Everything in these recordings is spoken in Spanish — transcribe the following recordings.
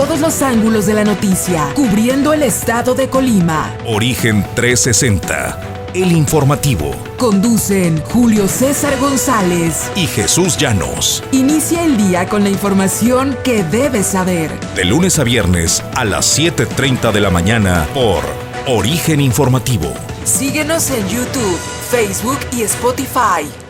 todos los ángulos de la noticia, cubriendo el estado de Colima. Origen 360, el informativo. Conducen Julio César González y Jesús Llanos. Inicia el día con la información que debes saber. De lunes a viernes a las 7.30 de la mañana por Origen Informativo. Síguenos en YouTube, Facebook y Spotify.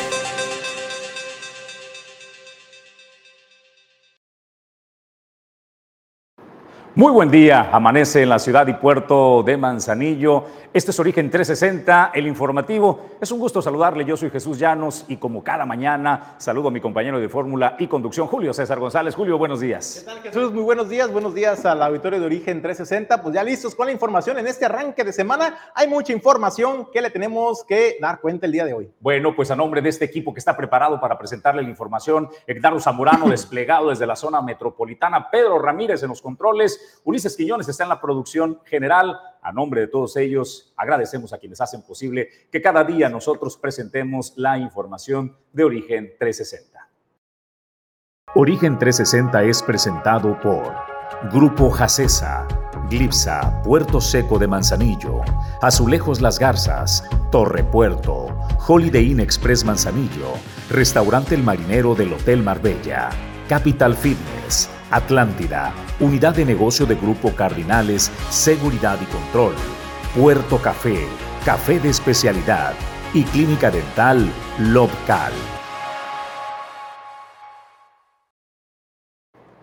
Muy buen día, amanece en la ciudad y puerto de Manzanillo. Este es Origen 360, el informativo. Es un gusto saludarle, yo soy Jesús Llanos y como cada mañana saludo a mi compañero de fórmula y conducción, Julio César González. Julio, buenos días. ¿Qué tal Jesús? Muy buenos días, buenos días al auditorio de Origen 360. Pues ya listos con la información en este arranque de semana. Hay mucha información que le tenemos que dar cuenta el día de hoy. Bueno, pues a nombre de este equipo que está preparado para presentarle la información, Hectaro Zamorano desplegado desde la zona metropolitana, Pedro Ramírez en los controles, Ulises Quiñones está en la producción general, a nombre de todos ellos, agradecemos a quienes hacen posible que cada día nosotros presentemos la información de Origen 360. Origen 360 es presentado por Grupo Jacesa, Glipsa, Puerto Seco de Manzanillo, Azulejos Las Garzas, Torre Puerto, Holiday Inn Express Manzanillo, Restaurante El Marinero del Hotel Marbella, Capital Fitness, Atlántida, Unidad de Negocio de Grupo Cardinales, Seguridad y Control, Puerto Café, Café de Especialidad y Clínica Dental Lobcal.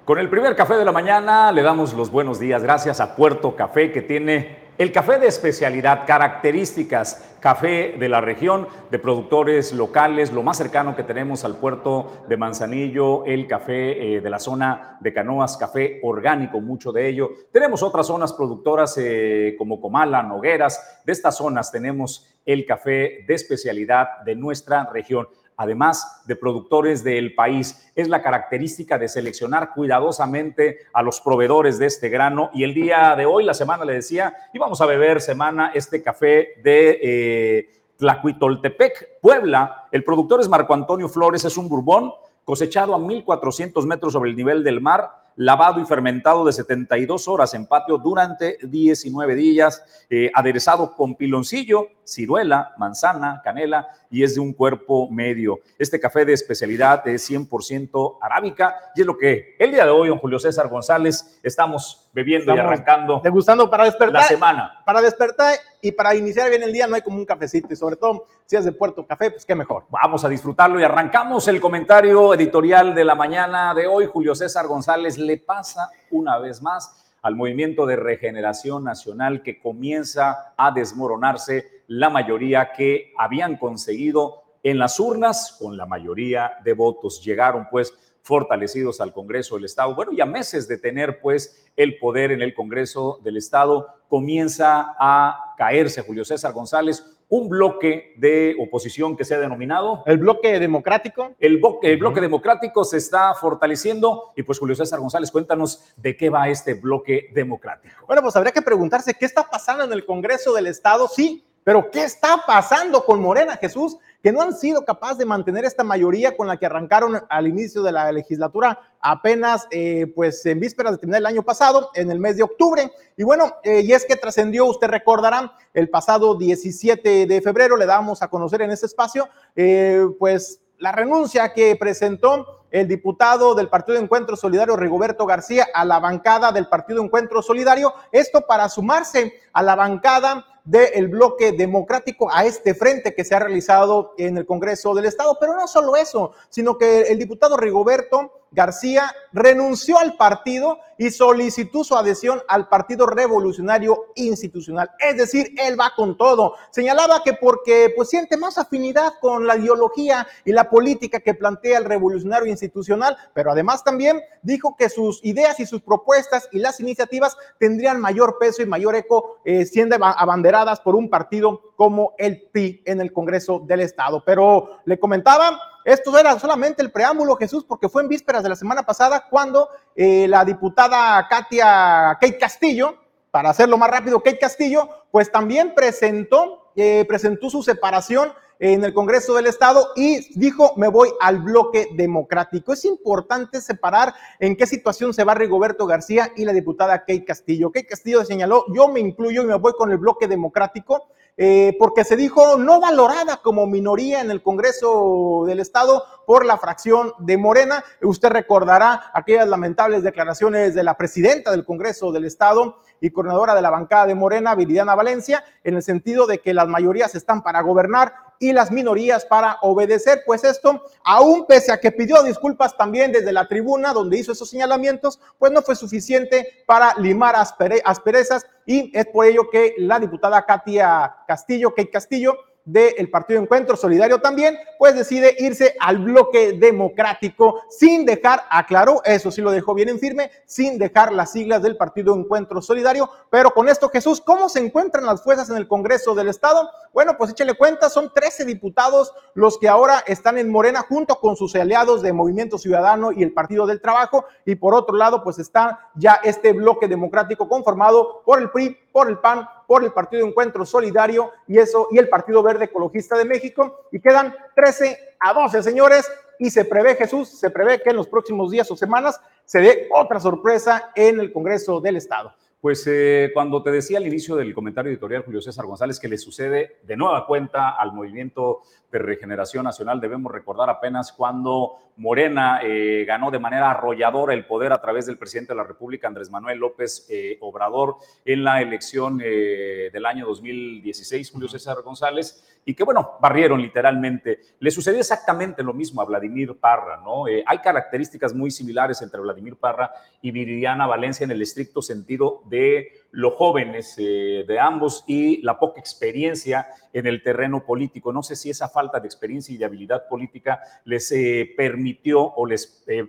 Con el primer café de la mañana le damos los buenos días gracias a Puerto Café que tiene el café de especialidad, características, café de la región, de productores locales, lo más cercano que tenemos al puerto de Manzanillo, el café eh, de la zona de Canoas, café orgánico, mucho de ello. Tenemos otras zonas productoras eh, como Comala, Nogueras. De estas zonas tenemos el café de especialidad de nuestra región además de productores del país. Es la característica de seleccionar cuidadosamente a los proveedores de este grano. Y el día de hoy, la semana, le decía, íbamos a beber semana este café de eh, Tlacuitoltepec, Puebla. El productor es Marco Antonio Flores, es un bourbon cosechado a 1.400 metros sobre el nivel del mar lavado y fermentado de 72 horas en patio durante 19 días, eh, aderezado con piloncillo, ciruela, manzana, canela y es de un cuerpo medio. Este café de especialidad es 100% arábica y es lo que el día de hoy, don Julio César González, estamos bebiendo y arrancando. Degustando para despertar. La semana. Para despertar y para iniciar bien el día no hay como un cafecito y sobre todo si es de Puerto Café, pues qué mejor. Vamos a disfrutarlo y arrancamos el comentario editorial de la mañana de hoy. Julio César González le pasa una vez más al movimiento de regeneración nacional que comienza a desmoronarse la mayoría que habían conseguido en las urnas con la mayoría de votos. Llegaron pues fortalecidos al Congreso del Estado. Bueno, ya meses de tener pues el poder en el Congreso del Estado, comienza a caerse Julio César González, un bloque de oposición que se ha denominado. El bloque democrático. El, bloque, el bloque democrático se está fortaleciendo y pues Julio César González, cuéntanos de qué va este bloque democrático. Bueno, pues habría que preguntarse qué está pasando en el Congreso del Estado, sí, pero ¿qué está pasando con Morena, Jesús? que no han sido capaces de mantener esta mayoría con la que arrancaron al inicio de la legislatura apenas eh, pues en vísperas de terminar el año pasado, en el mes de octubre. Y bueno, eh, y es que trascendió, usted recordará, el pasado 17 de febrero le damos a conocer en ese espacio, eh, pues la renuncia que presentó el diputado del Partido Encuentro Solidario, Rigoberto García, a la bancada del Partido Encuentro Solidario, esto para sumarse a la bancada del bloque democrático a este frente que se ha realizado en el Congreso del Estado. Pero no solo eso, sino que el diputado Rigoberto García renunció al partido y solicitó su adhesión al Partido Revolucionario Institucional. Es decir, él va con todo. Señalaba que porque pues siente más afinidad con la ideología y la política que plantea el Revolucionario institucional, pero además también dijo que sus ideas y sus propuestas y las iniciativas tendrían mayor peso y mayor eco eh, siendo abanderadas por un partido como el PRI en el Congreso del Estado. Pero le comentaba, esto era solamente el preámbulo, Jesús, porque fue en vísperas de la semana pasada cuando eh, la diputada Katia Kate Castillo, para hacerlo más rápido, Kate Castillo, pues también presentó, eh, presentó su separación en el Congreso del Estado y dijo, me voy al bloque democrático. Es importante separar en qué situación se va Rigoberto García y la diputada Kate Castillo. Kate Castillo señaló, yo me incluyo y me voy con el bloque democrático. Eh, porque se dijo no valorada como minoría en el Congreso del Estado por la fracción de Morena. Usted recordará aquellas lamentables declaraciones de la presidenta del Congreso del Estado y coordinadora de la bancada de Morena, Viridiana Valencia, en el sentido de que las mayorías están para gobernar y las minorías para obedecer. Pues esto, aún pese a que pidió disculpas también desde la tribuna donde hizo esos señalamientos, pues no fue suficiente para limar asperezas y es por ello que la diputada Katia Castillo, Kate Castillo, del Partido Encuentro Solidario también, pues decide irse al bloque democrático sin dejar, aclaró, eso sí lo dejó bien en firme, sin dejar las siglas del Partido Encuentro Solidario. Pero con esto, Jesús, ¿cómo se encuentran las fuerzas en el Congreso del Estado? Bueno, pues échale cuenta, son 13 diputados los que ahora están en Morena junto con sus aliados de Movimiento Ciudadano y el Partido del Trabajo. Y por otro lado, pues está ya este bloque democrático conformado por el PRI, por el PAN, por el Partido Encuentro Solidario y eso y el Partido Verde Ecologista de México y quedan 13 a 12, señores, y se prevé Jesús, se prevé que en los próximos días o semanas se dé otra sorpresa en el Congreso del Estado. Pues eh, cuando te decía al inicio del comentario editorial Julio César González que le sucede de nueva cuenta al movimiento de regeneración nacional, debemos recordar apenas cuando Morena eh, ganó de manera arrolladora el poder a través del presidente de la República, Andrés Manuel López eh, Obrador, en la elección del año 2016, Julio César González, y que, bueno, barrieron literalmente. Le sucedió exactamente lo mismo a Vladimir Parra, ¿no? hay características muy similares entre Vladimir Parra y Viridiana Valencia en el estricto sentido de los jóvenes eh, de ambos y la poca experiencia en el terreno político. No sé si esa falta de experiencia y de habilidad política les eh, permitió o les eh,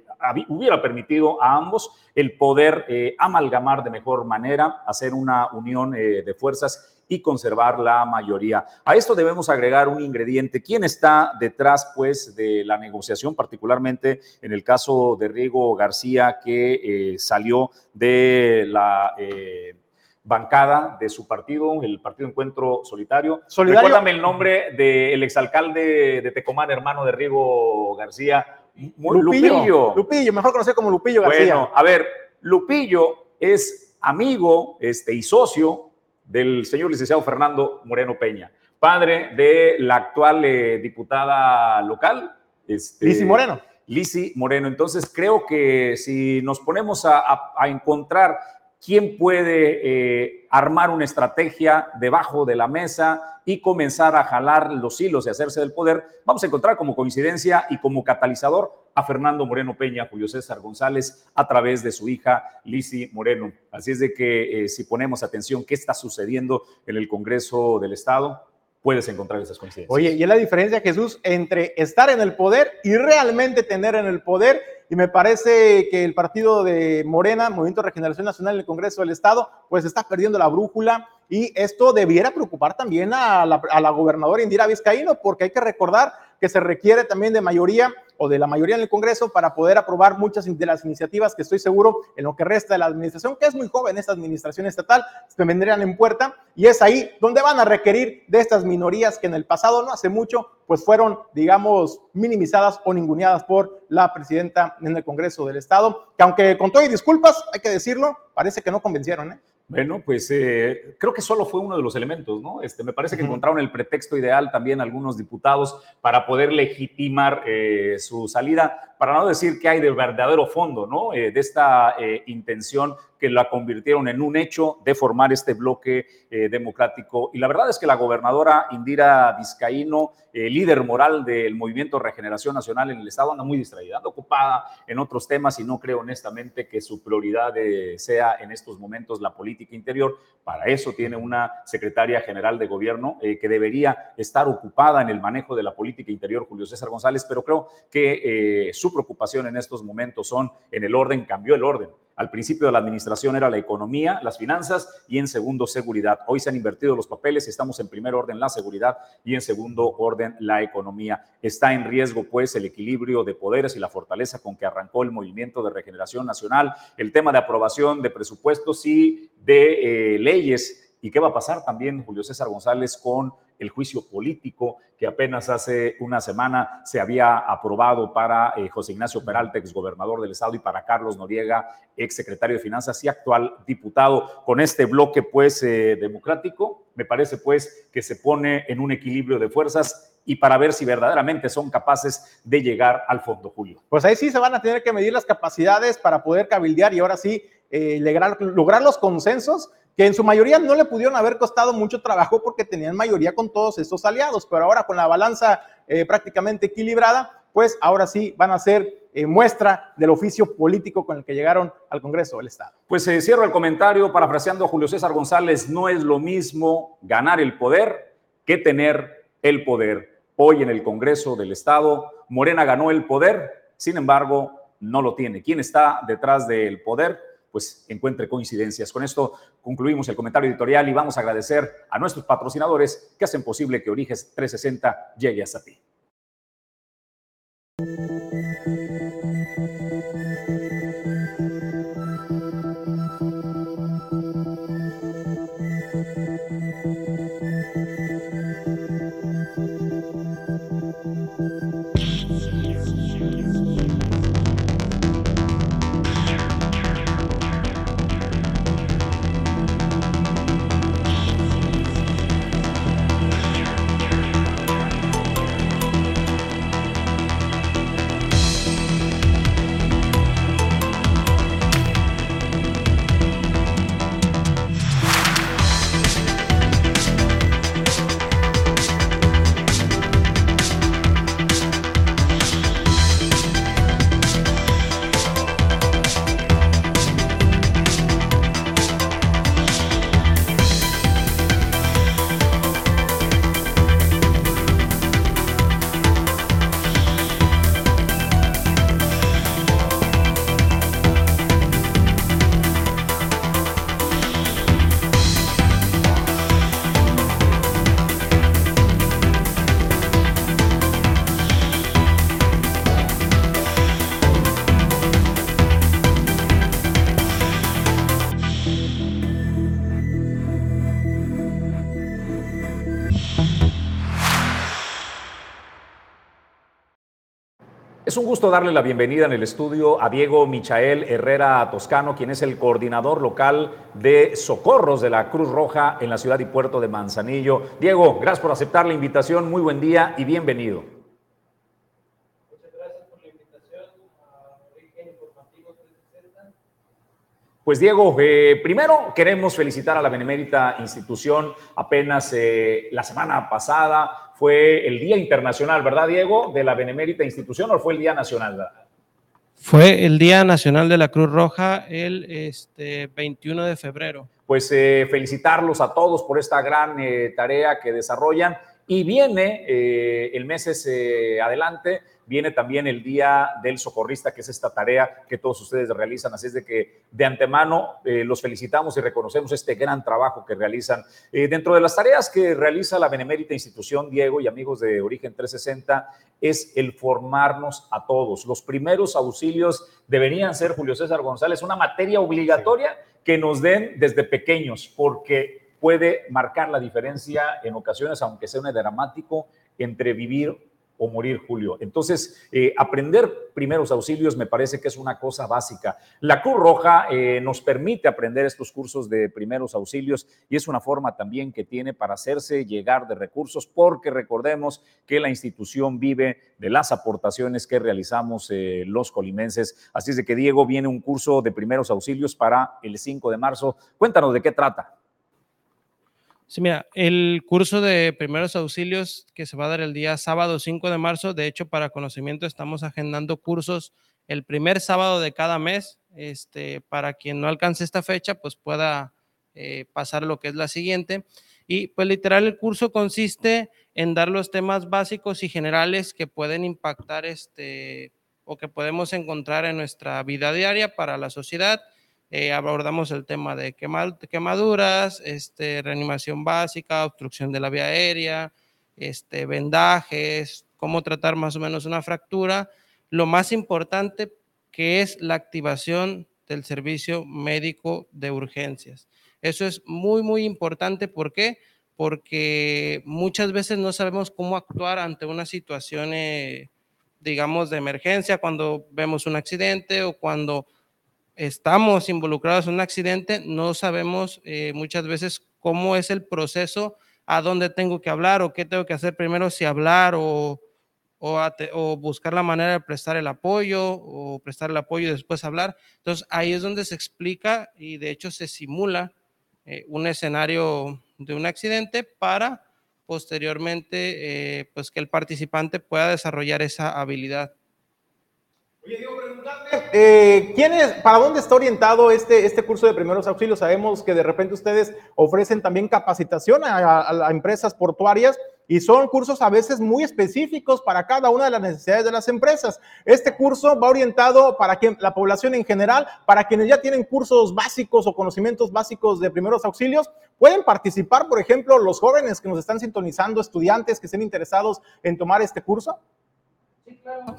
hubiera permitido a ambos el poder amalgamar de mejor manera, hacer una unión de fuerzas y conservar la mayoría. A esto debemos agregar un ingrediente. ¿Quién está detrás, pues, de la negociación, particularmente en el caso de Riego García, que eh, salió de la eh, bancada de su partido, el Partido Encuentro Solitario? ¿Solidario? Recuérdame el nombre del exalcalde de Tecomán, hermano de Riego García. Lupillo. Lupillo, mejor conocido como Lupillo García. Bueno, a ver, Lupillo es amigo este, y socio del señor licenciado Fernando Moreno Peña, padre de la actual eh, diputada local. Este, Lisi Moreno. Lisi Moreno. Entonces creo que si nos ponemos a, encontrar quién puede eh, armar una estrategia debajo de la mesa y comenzar a jalar los hilos y hacerse del poder, vamos a encontrar como coincidencia y como catalizador a Fernando Moreno Peña, Julio César González, a través de su hija Lisi Moreno. Así es de que eh, si ponemos atención qué está sucediendo en el Congreso del Estado, puedes encontrar esas coincidencias. Oye, y es la diferencia, Jesús, entre estar en el poder y realmente tener en el poder. Y me parece que el partido de Morena, Movimiento de Regeneración Nacional en el Congreso del Estado, pues está perdiendo la brújula y esto debiera preocupar también a la, a la gobernadora Indira Vizcaíno, porque hay que recordar que se requiere también de mayoría o de la mayoría en el Congreso para poder aprobar muchas de las iniciativas que estoy seguro en lo que resta de la administración, que es muy joven esta administración estatal, se vendrían en puerta y es ahí donde van a requerir de estas minorías que en el pasado, no hace mucho, pues fueron, digamos, minimizadas o ninguneadas por la presidenta en el Congreso del Estado, que aunque con todo y disculpas, hay que decirlo, parece que no convencieron, ¿eh? Bueno, pues eh, creo que solo fue uno de los elementos, ¿no? Este, me parece que encontraron el pretexto ideal también algunos diputados para poder legitimar eh, su salida, para no decir que hay de verdadero fondo, ¿no? Eh, de esta intención que la convirtieron en un hecho de formar este bloque eh, democrático. Y la verdad es que la gobernadora Indira Vizcaíno, eh, líder moral del movimiento Regeneración Nacional en el Estado, anda muy distraída, anda ocupada en otros temas y no creo honestamente que su prioridad eh, sea en estos momentos la política interior. Para eso tiene una secretaria general de gobierno que debería estar ocupada en el manejo de la política interior, Julio César González, pero creo que su su preocupación en estos momentos son en el orden, cambió el orden. Al principio de la administración era la economía, las finanzas y en segundo seguridad. Hoy se han invertido los papeles estamos en primer orden la seguridad y en segundo orden la economía. Está en riesgo pues el equilibrio de poderes y la fortaleza con que arrancó el movimiento de regeneración nacional, el tema de aprobación de presupuestos y de eh, leyes. ¿Y qué va a pasar también, Julio César González, con el juicio político que apenas hace una semana se había aprobado para eh, José Ignacio Peralta, exgobernador del estado, y para Carlos Noriega, exsecretario de Finanzas y actual diputado. Con este bloque, pues, eh, democrático, me parece, pues, que se pone en un equilibrio de fuerzas y para ver si verdaderamente son capaces de llegar al fondo, Julio. Pues ahí sí se van a tener que medir las capacidades para poder cabildear y ahora sí eh, lograr los consensos que en su mayoría no le pudieron haber costado mucho trabajo porque tenían mayoría con todos estos aliados, pero ahora con la balanza eh, prácticamente equilibrada, pues ahora sí van a ser eh, muestra del oficio político con el que llegaron al Congreso del Estado. Pues eh, cierro el comentario parafraseando a Julio César González, no es lo mismo ganar el poder que tener el poder. Hoy en el Congreso del Estado, Morena ganó el poder, sin embargo, no lo tiene. ¿Quién está detrás del poder? Pues encuentre coincidencias. Con esto concluimos el comentario editorial y vamos a agradecer a nuestros patrocinadores que hacen posible que Origes 360 llegue hasta ti. Un gusto darle la bienvenida en el estudio a Diego Michael Herrera Toscano, quien es el coordinador local de socorros de la Cruz Roja en la ciudad y puerto de Manzanillo. Diego, gracias por aceptar la invitación. Muy buen día y bienvenido. Muchas gracias por la invitación a Origen Informativo 360. Pues Diego, eh, primero queremos felicitar a la benemérita institución. Apenas eh, la semana pasada fue el Día Internacional, ¿verdad, Diego? De la Benemérita Institución o fue el Día Nacional? Fue el Día Nacional de la Cruz Roja el este, 21 de febrero. Pues eh, felicitarlos a todos por esta gran eh, tarea que desarrollan. Y viene eh, el mes adelante viene también el Día del Socorrista, que es esta tarea que todos ustedes realizan. Así es de que de antemano eh, los felicitamos y reconocemos este gran trabajo que realizan. Eh, dentro de las tareas que realiza la Benemérita Institución, Diego y amigos de Origen 360, es el formarnos a todos. Los primeros auxilios deberían ser, Julio César González, una materia obligatoria que nos den desde pequeños, porque puede marcar la diferencia en ocasiones, aunque sea un dramático, entre vivir o morir, Julio. Entonces, eh, aprender primeros auxilios me parece que es una cosa básica. La Cruz Roja eh, nos permite aprender estos cursos de primeros auxilios y es una forma también que tiene para hacerse llegar de recursos, porque recordemos que la institución vive de las aportaciones que realizamos eh, los colimenses. Así es de que, Diego, viene un curso de primeros auxilios para el 5 de marzo. Cuéntanos de qué trata. Sí, mira, el curso de primeros auxilios que se va a dar el día sábado 5 de marzo, de hecho, para conocimiento estamos agendando cursos el primer sábado de cada mes. Este, para quien no alcance esta fecha, pues pueda eh, pasar lo que es la siguiente. Y pues literal el curso consiste en dar los temas básicos y generales que pueden impactar este, o que podemos encontrar en nuestra vida diaria para la sociedad. Eh, abordamos el tema de quemaduras, este, reanimación básica, obstrucción de la vía aérea, este, vendajes, cómo tratar más o menos una fractura. Lo más importante que es la activación del servicio médico de urgencias. Eso es muy, muy importante. ¿Por qué? Porque muchas veces no sabemos cómo actuar ante una situación, eh, digamos, de emergencia, cuando vemos un accidente o cuando estamos involucrados en un accidente, no sabemos eh, muchas veces cómo es el proceso, a dónde tengo que hablar o qué tengo que hacer primero, si hablar o, buscar la manera de prestar el apoyo o prestar el apoyo y después hablar. Entonces ahí es donde se explica y de hecho se simula eh, un escenario de un accidente para posteriormente eh, pues que el participante pueda desarrollar esa habilidad. Oye, eh, ¿quién es, ¿para dónde está orientado este, este curso de primeros auxilios? Sabemos que de repente ustedes ofrecen también capacitación a empresas portuarias y son cursos a veces muy específicos para cada una de las necesidades de las empresas. Este curso va orientado para que la población en general, para quienes ya tienen cursos básicos o conocimientos básicos de primeros auxilios, pueden participar, por ejemplo, los jóvenes que nos están sintonizando, estudiantes que estén interesados en tomar este curso.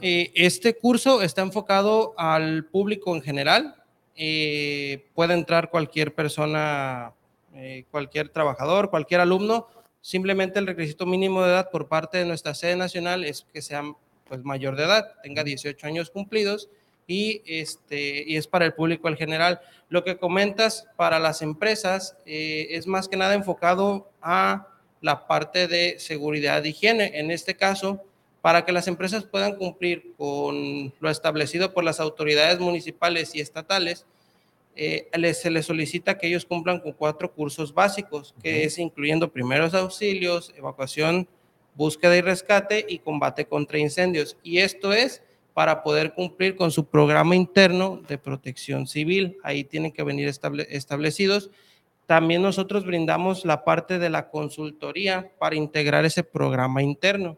Eh, este curso está enfocado al público en general. Eh, puede entrar cualquier persona, eh, cualquier trabajador, cualquier alumno Simplemente el requisito mínimo de edad por parte de nuestra sede nacional es que sea pues, mayor de edad, tenga 18 años cumplidos y, este, y es para el público en general. Lo que comentas para las empresas eh, es más que nada enfocado a la parte de seguridad y higiene. En este caso, para que las empresas puedan cumplir con lo establecido por las autoridades municipales y estatales, eh, se les solicita que ellos cumplan con cuatro cursos básicos, que es incluyendo primeros auxilios, evacuación, búsqueda y rescate y combate contra incendios. Y esto es para poder cumplir con su programa interno de protección civil. Ahí tienen que venir establecidos. También nosotros brindamos la parte de la consultoría para integrar ese programa interno.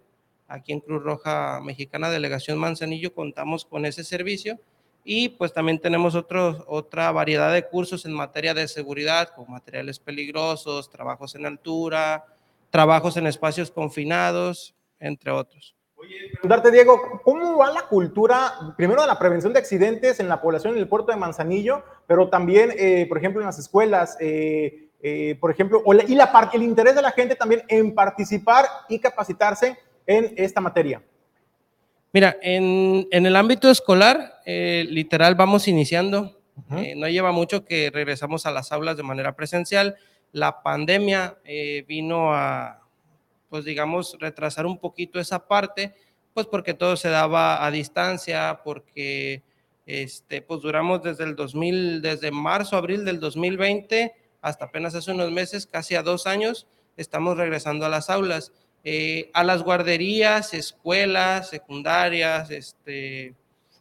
Aquí en Cruz Roja Mexicana, Delegación Manzanillo, contamos con ese servicio y pues también tenemos otros, otra variedad de cursos en materia de seguridad, con materiales peligrosos, trabajos en altura, trabajos en espacios confinados, entre otros. Oye, preguntarte, Diego, ¿cómo va la cultura, primero de la prevención de accidentes en la población en el puerto de Manzanillo, pero también, eh, por ejemplo, en las escuelas, eh, eh, por ejemplo, y la, el interés de la gente también en participar y capacitarse en esta materia? Mira, en, el ámbito escolar, eh, literal, vamos iniciando. Eh, no lleva mucho que regresamos a las aulas de manera presencial. La pandemia eh, vino a, pues digamos, retrasar un poquito esa parte, pues porque todo se daba a distancia, porque este, pues duramos desde el 2000, desde marzo, abril del 2020 hasta apenas hace unos meses, casi a dos años, estamos regresando a las aulas. Eh, a las guarderías, escuelas, secundarias, este,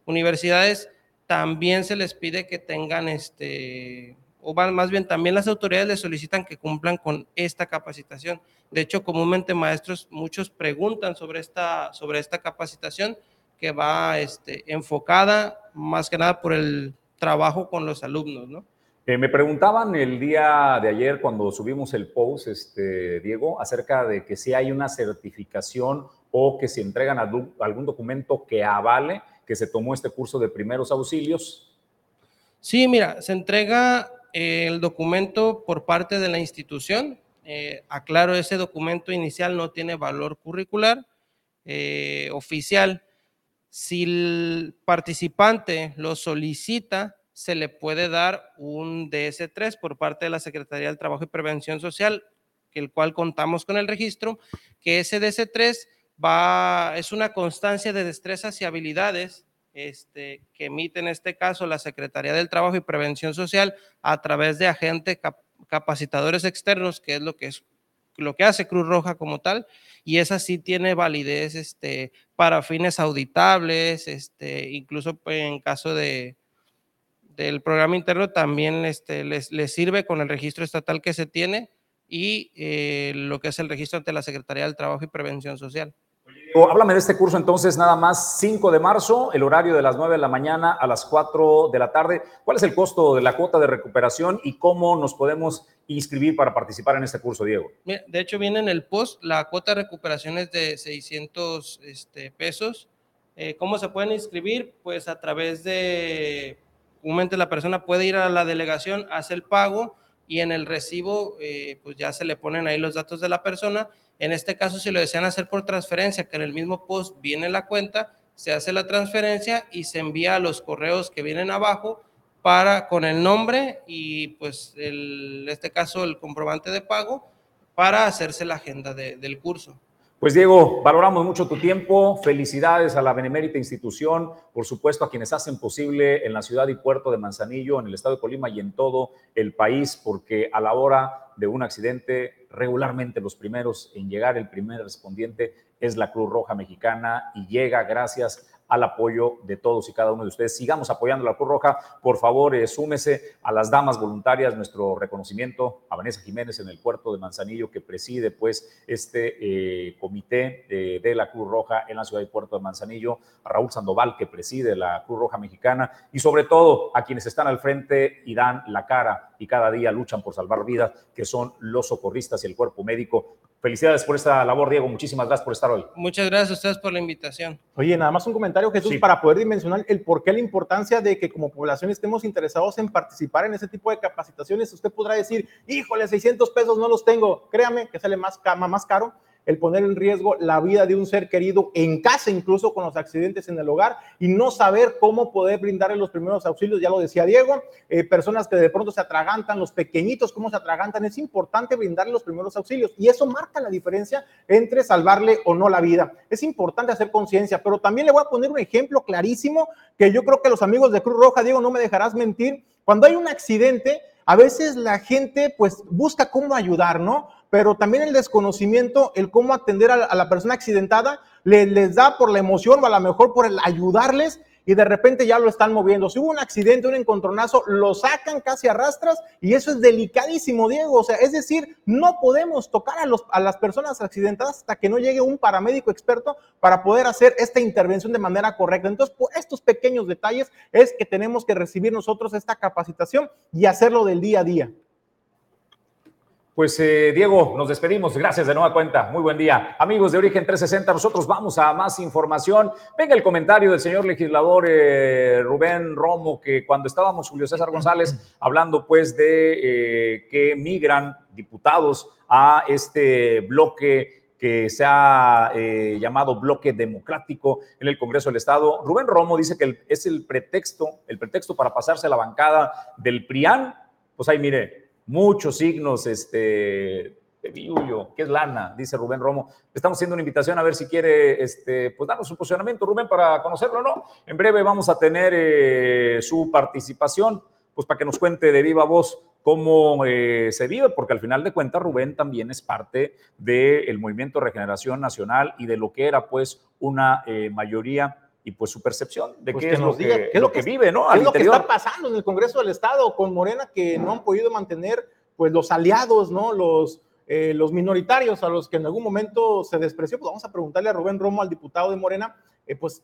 universidades, también se les pide que tengan, este, o más bien también las autoridades les solicitan que cumplan con esta capacitación. De hecho, comúnmente maestros, muchos preguntan sobre esta, sobre esta capacitación que va este, enfocada más que nada por el trabajo con los alumnos, ¿no? Eh, me preguntaban el día de ayer cuando subimos el post, este, Diego, acerca de que si hay una certificación o que si entregan algún documento que avale que se tomó este curso de primeros auxilios. Sí, mira, se entrega eh, el documento por parte de la institución. Eh, aclaro, ese documento inicial no tiene valor curricular oficial. Si el participante lo solicita, se le puede dar un DS3 por parte de la Secretaría del Trabajo y Prevención Social, el cual contamos con el registro, que ese DS3 va, es una constancia de destrezas y habilidades este, que emite en este caso la Secretaría del Trabajo y Prevención Social a través de agentes capacitadores externos, que es lo que es lo que hace Cruz Roja como tal, y esa sí tiene validez este, para fines auditables, este, incluso en caso de, del programa interno también este, les, sirve con el registro estatal que se tiene y eh, lo que es el registro ante la Secretaría del Trabajo y Prevención Social. Háblame de este curso entonces, nada más 5 de marzo, el horario de las 9 de la mañana a las 4 de la tarde. ¿Cuál es el costo de la cuota de recuperación y cómo nos podemos inscribir para participar en este curso, Diego? De hecho, viene en el post, la cuota de recuperación es de 600 este, pesos. Eh, ¿Cómo se pueden inscribir? Pues a través de, la persona puede ir a la delegación, hace el pago y en el recibo, eh, pues ya se le ponen ahí los datos de la persona en este caso, si lo desean hacer por transferencia, que en el mismo post viene la cuenta, se hace la transferencia y se envía los correos que vienen abajo para con el nombre y pues en este caso el comprobante de pago para hacerse la agenda del curso. Pues Diego, valoramos mucho tu tiempo. Felicidades a la benemérita institución, por supuesto a quienes hacen posible en la ciudad y puerto de Manzanillo, en el estado de Colima y en todo el país, porque a la hora de un accidente, regularmente los primeros en llegar, el primer respondiente es la Cruz Roja Mexicana y llega gracias al apoyo de todos y cada uno de ustedes. Sigamos apoyando a la Cruz Roja. Por favor, eh, súmese a las damas voluntarias. Nuestro reconocimiento a Vanessa Jiménez en el puerto de Manzanillo, que preside pues este eh, comité de, la Cruz Roja en la ciudad y puerto de Manzanillo, a Raúl Sandoval, que preside la Cruz Roja Mexicana, y sobre todo a quienes están al frente y dan la cara y cada día luchan por salvar vidas, que son los socorristas y el cuerpo médico. Felicidades por esta labor, Diego. Muchísimas gracias por estar hoy. Muchas gracias a ustedes por la invitación. Oye, nada más un comentario, Jesús, para poder dimensionar el por qué la importancia de que como población estemos interesados en participar en ese tipo de capacitaciones. Usted podrá decir, híjole, 600 pesos no los tengo. Créame que sale más, más caro el poner en riesgo la vida de un ser querido en casa, incluso con los accidentes en el hogar, y no saber cómo poder brindarle los primeros auxilios, ya lo decía Diego, eh, personas que de pronto se atragantan, los pequeñitos, cómo se atragantan, es importante brindarle los primeros auxilios, y eso marca la diferencia entre salvarle o no la vida. Es importante hacer conciencia, pero también le voy a poner un ejemplo clarísimo que yo creo que los amigos de Cruz Roja, Diego, no me dejarás mentir, cuando hay un accidente, a veces la gente pues busca cómo ayudar, ¿no? Pero también el desconocimiento, el cómo atender a, la persona accidentada, les da por la emoción o a lo mejor por el ayudarles y de repente ya lo están moviendo. Si hubo un accidente, un encontronazo, lo sacan casi a rastras y eso es delicadísimo, Diego. O sea, es decir, no podemos tocar a, a las personas accidentadas hasta que no llegue un paramédico experto para poder hacer esta intervención de manera correcta. Entonces, por estos pequeños detalles es que tenemos que recibir nosotros esta capacitación y hacerlo del día a día. Pues eh, Diego, nos despedimos. Gracias de nueva cuenta. Muy buen día. Amigos de Origen 360, nosotros vamos a más información. Venga el comentario del señor legislador eh, Rubén Romo, que cuando estábamos Julio César González hablando pues de eh, que migran diputados a este bloque que se ha llamado bloque democrático en el Congreso del Estado. Rubén Romo dice que es el pretexto, el pretexto para pasarse a la bancada del PRIAN. Pues ahí mire, muchos signos este, de Viullo, que es lana, dice Rubén Romo. Estamos haciendo una invitación a ver si quiere este, pues darnos su posicionamiento, Rubén, para conocerlo, ¿no? En breve vamos a tener eh, su participación, pues para que nos cuente de viva voz cómo eh, se vive, porque al final de cuentas Rubén también es parte del movimiento de regeneración nacional y de lo que era pues una eh, mayoría y pues su percepción de pues qué, es lo que, es lo que, vive, ¿no? ¿Qué es lo que está pasando en el Congreso del Estado con Morena que no han podido mantener pues los aliados, ¿no? Los, eh, los minoritarios a los que en algún momento se despreció. Pues vamos a preguntarle a Rubén Romo, al diputado de Morena, eh, pues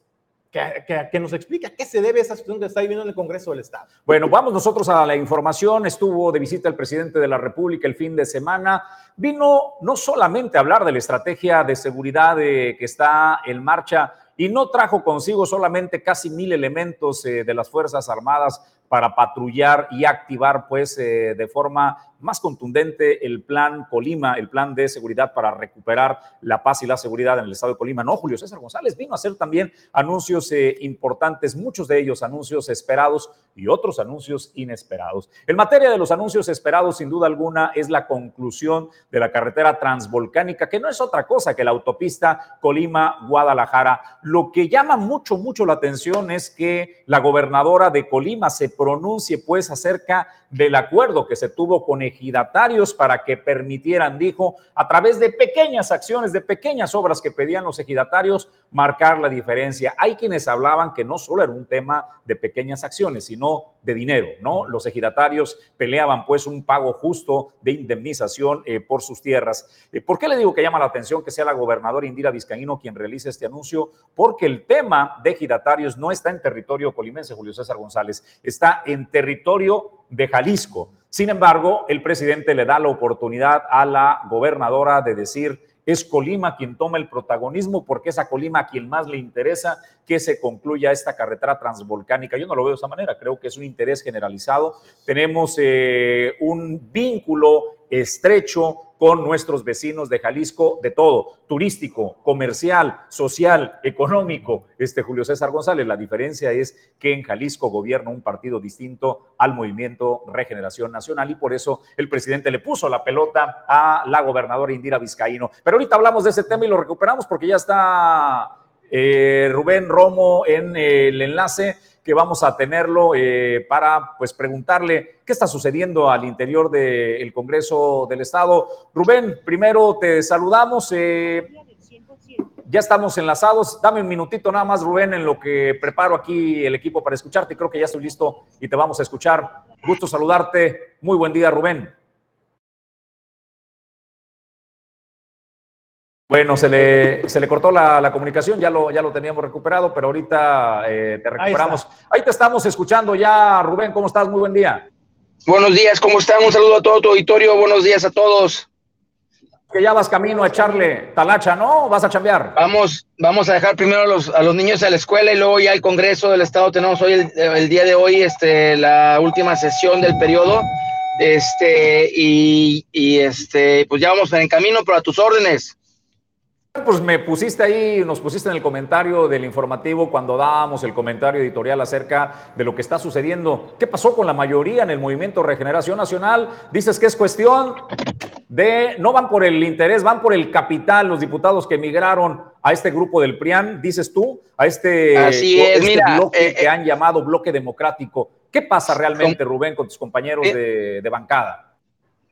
que, que, nos explique a qué se debe esa situación que está viviendo en el Congreso del Estado. Bueno, vamos nosotros a la información. Estuvo de visita el presidente de la República el fin de semana. Vino no solamente a hablar de la estrategia de seguridad que está en marcha y no trajo consigo solamente casi mil elementos eh, de las Fuerzas Armadas para patrullar y activar pues eh, de forma más contundente el plan Colima, el plan de seguridad para recuperar la paz y la seguridad en el estado de Colima. No, Julio César González vino a hacer también anuncios eh, importantes, muchos de ellos anuncios esperados y otros anuncios inesperados. En materia de los anuncios esperados, sin duda alguna, es la conclusión de la carretera transvolcánica, que no es otra cosa que la autopista Colima-Guadalajara. Lo que llama mucho, mucho la atención es que la gobernadora de Colima se pronuncie pues acerca del acuerdo que se tuvo con ejidatarios para que permitieran, dijo, a través de pequeñas acciones, de pequeñas obras que pedían los ejidatarios, marcar la diferencia. Hay quienes hablaban que no solo era un tema de pequeñas acciones, sino de dinero, ¿no? Los ejidatarios peleaban pues un pago justo de indemnización eh, por sus tierras. Eh, ¿Por qué le digo que llama la atención que sea la gobernadora Indira Vizcaíno quien realice este anuncio? Porque el tema de ejidatarios no está en territorio colimense, Julio César González, está en territorio de Jalisco. Sin embargo, el presidente le da la oportunidad a la gobernadora de decir, es Colima quien toma el protagonismo porque es a Colima quien más le interesa que se concluya esta carretera transvolcánica. Yo no lo veo de esa manera, creo que es un interés generalizado. Tenemos eh, un vínculo estrecho con nuestros vecinos de Jalisco de todo, turístico, comercial, social, económico. Este Julio César González, la diferencia es que en Jalisco gobierna un partido distinto al movimiento Regeneración Nacional y por eso el presidente le puso la pelota a la gobernadora Indira Vizcaíno. Pero ahorita hablamos de ese tema y lo recuperamos porque ya está eh, Rubén Romo en el enlace que vamos a tenerlo eh, para pues preguntarle qué está sucediendo al interior del Congreso del Estado. Rubén, primero te saludamos. Eh, ya estamos enlazados. Dame un minutito nada más, Rubén, en lo que preparo aquí el equipo para escucharte. Creo que ya estoy listo y te vamos a escuchar. Gusto saludarte. Muy buen día, Rubén. Bueno, se le, se le cortó la, comunicación, ya lo, ya lo teníamos recuperado, pero ahorita eh, te recuperamos. Ahí, te estamos escuchando ya, Rubén, ¿cómo estás? Muy buen día. Buenos días, ¿cómo están? Un saludo a todo tu auditorio, buenos días a todos. Que ya vas camino a echarle talacha, ¿no? ¿Vas a chambear? Vamos, vamos a dejar primero a los, a los niños a la escuela y luego ya al Congreso del Estado. Tenemos hoy, el, el día de hoy, este, la última sesión del periodo. Este, y, y este, pues ya vamos en camino, pero a tus órdenes. Pues me pusiste ahí, nos pusiste en el comentario del informativo cuando dábamos el comentario editorial acerca de lo que está sucediendo. ¿Qué pasó con la mayoría en el movimiento Regeneración Nacional? Dices que es cuestión de, no van por el interés, van por el capital, los diputados que emigraron a este grupo del PRIAN, dices tú, a este, Así es, este bloque eh, que eh, han llamado bloque democrático. ¿Qué pasa realmente, Rubén, con tus compañeros eh, de bancada?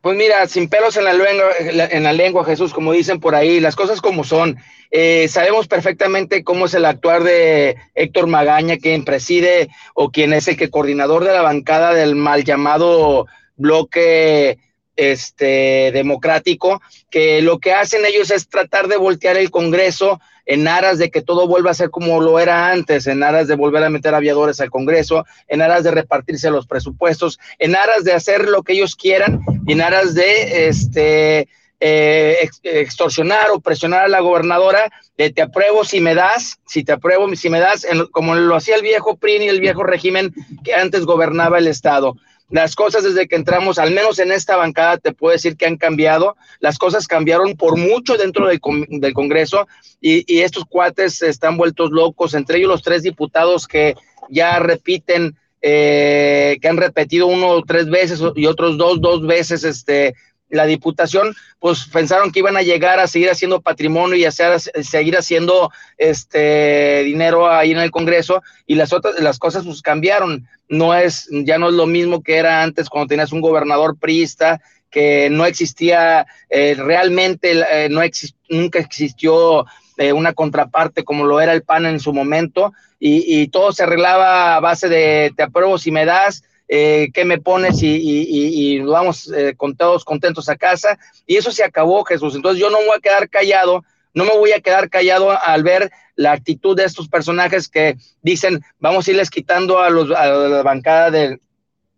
Pues mira, sin pelos en la lengua, en la lengua, Jesús, como dicen por ahí, las cosas como son. Eh, sabemos perfectamente cómo es el actuar de Héctor Magaña, quien preside o quien es el que coordinador de la bancada del mal llamado bloque este democrático, que lo que hacen ellos es tratar de voltear el Congreso en aras de que todo vuelva a ser como lo era antes, en aras de volver a meter aviadores al Congreso, en aras de repartirse los presupuestos, en aras de hacer lo que ellos quieran y en aras de este eh, extorsionar o presionar a la gobernadora de te apruebo si me das, si te apruebo si me das, como lo hacía el viejo PRI y el viejo régimen que antes gobernaba el Estado. Las cosas desde que entramos, al menos en esta bancada, te puedo decir que han cambiado. Las cosas cambiaron por mucho dentro del, Congreso y, estos cuates están vueltos locos, entre ellos los tres diputados que ya repiten, eh, que han repetido uno o tres veces y otros dos, dos veces este, la diputación, pues pensaron que iban a llegar a seguir haciendo patrimonio y a seguir haciendo este dinero ahí en el Congreso y las otras las cosas pues cambiaron. No es ya no es lo mismo que era antes cuando tenías un gobernador priista que no existía eh, realmente eh, no nunca existió eh, una contraparte como lo era el PAN en su momento y, y todo se arreglaba a base de te apruebo si me das eh, me pones y, y, vamos eh, con todos contentos a casa. Y eso se acabó, Jesús. Entonces yo no voy a quedar callado, no me voy a quedar callado al ver la actitud de estos personajes que dicen, vamos a irles quitando a, los, a la bancada de,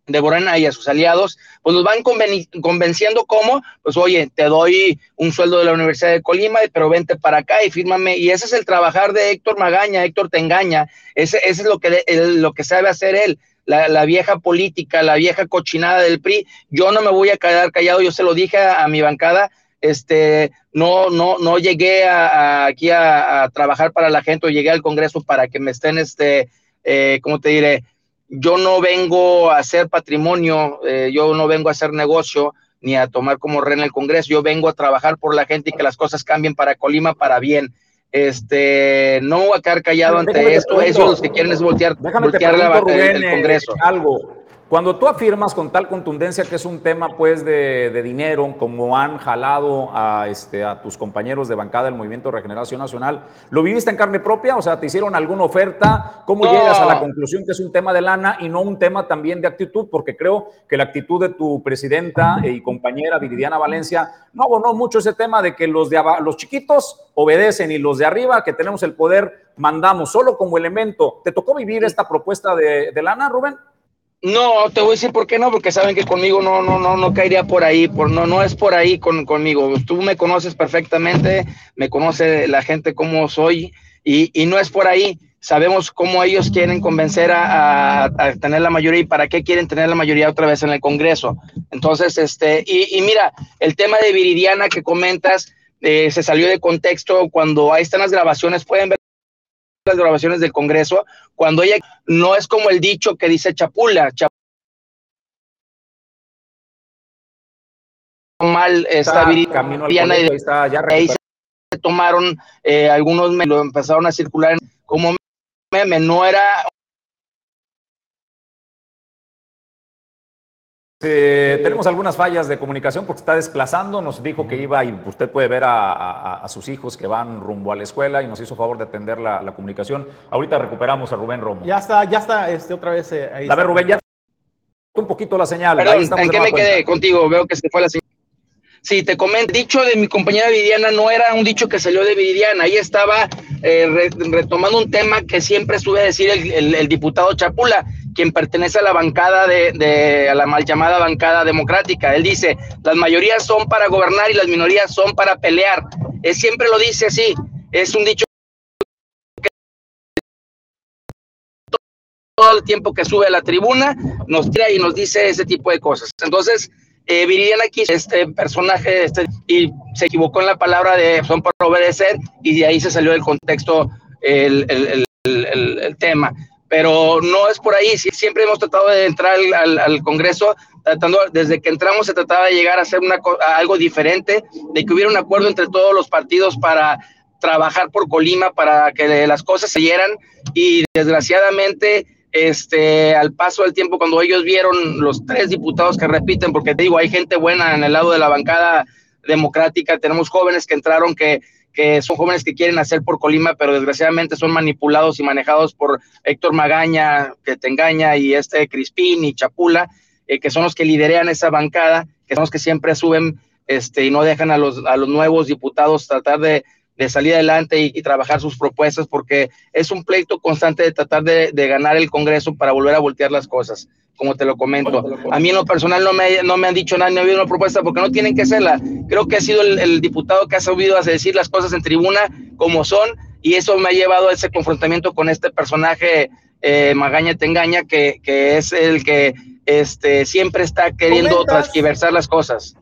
de Borena y a sus aliados, pues los van convenciendo como, pues oye, te doy un sueldo de la Universidad de Colima, pero vente para acá y fírmame. Y ese es el trabajar de Héctor Magaña, Héctor te engaña, ese, ese es lo que, lo que sabe hacer él la, vieja política, la vieja cochinada del PRI. Yo no me voy a quedar callado, yo se lo dije a, mi bancada, este, no, no, no llegué aquí a, trabajar para la gente o llegué al Congreso para que me estén, este, eh, ¿cómo te diré? Yo no vengo a hacer patrimonio, eh, yo no vengo a hacer negocio ni a tomar como reina el Congreso, yo vengo a trabajar por la gente y que las cosas cambien para Colima para bien este, no voy a quedar callado ante esto. Eso los que quieren es voltear, voltear la, el, Congreso. algo. Cuando tú afirmas con tal contundencia que es un tema pues de, dinero, como han jalado a, este, a tus compañeros de bancada del Movimiento Regeneración Nacional, ¿lo viviste en carne propia? O sea, ¿te hicieron alguna oferta? ¿Cómo llegas a la conclusión que es un tema de lana y no un tema también de actitud? Porque creo que la actitud de tu presidenta y compañera Viridiana Valencia no abonó mucho ese tema de que los, de, los chiquitos obedecen y los de arriba, que tenemos el poder, mandamos solo como elemento. ¿Te tocó vivir esta propuesta de, de lana, Rubén? No, te voy a decir por qué no, porque saben que conmigo no, no, no, no caería por ahí, por, no, no es por ahí con, conmigo. Tú me conoces perfectamente, me conoce la gente cómo soy y, y no es por ahí. Sabemos cómo ellos quieren convencer a, a, tener la mayoría y para qué quieren tener la mayoría otra vez en el Congreso. Entonces, este, y, y mira, el tema de Viridiana que comentas eh, se salió de contexto cuando ahí están las grabaciones, pueden ver las grabaciones del Congreso, cuando ella no es como el dicho que dice Chapula, Chapula mal está, y está, ya ahí se tomaron eh, algunos me lo empezaron a circular como meme, no era Eh, tenemos algunas fallas de comunicación porque está desplazando. Nos dijo que iba y usted puede ver a, sus hijos que van rumbo a la escuela y nos hizo favor de atender la, comunicación. Ahorita recuperamos a Rubén Romo. Ya está, ya está este, otra vez eh, ahí. A ver, Rubén, ya un poquito la señal. ¿En qué me quedé contigo? Veo que se fue la señal. Sí, te comento, dicho de mi compañera Viviana no era un dicho que salió de Viviana, ahí estaba eh, retomando un tema que siempre estuve a decir el, diputado Chapula, quien pertenece a la bancada de, a la mal llamada bancada democrática. Él dice, las mayorías son para gobernar y las minorías son para pelear. Él siempre lo dice así, es un dicho que todo el tiempo que sube a la tribuna nos tira y nos dice ese tipo de cosas. Entonces, eh, Viridiana aquí, este personaje, este, y se equivocó en la palabra de son para obedecer, y de ahí se salió del contexto el, el, el, el tema. Pero no es por ahí, siempre hemos tratado de entrar al, al, Congreso, tratando, desde que entramos se trataba de llegar a hacer una, algo diferente, de que hubiera un acuerdo entre todos los partidos para trabajar por Colima, para que las cosas se dieran, y desgraciadamente este, al paso del tiempo, cuando ellos vieron los tres diputados que repiten, porque te digo, hay gente buena en el lado de la bancada democrática, tenemos jóvenes que entraron que, que son jóvenes que quieren hacer por Colima, pero desgraciadamente son manipulados y manejados por Héctor Magaña, que te engaña, y este Crispín y Chapula, eh, que son los que liderean esa bancada, que son los que siempre suben este, y no dejan a los, a los nuevos diputados tratar de, de salir adelante y, trabajar sus propuestas, porque es un pleito constante de tratar de, ganar el Congreso para volver a voltear las cosas, como te lo comento. A mí en lo personal no me, no me han dicho nada, no ha habido una propuesta, porque no tienen que hacerla. Creo que ha sido el, diputado que ha sabido decir las cosas en tribuna como son, y eso me ha llevado a ese confrontamiento con este personaje eh, Magaña Tengaña, que, que es el que este, siempre está queriendo transgiversar las cosas.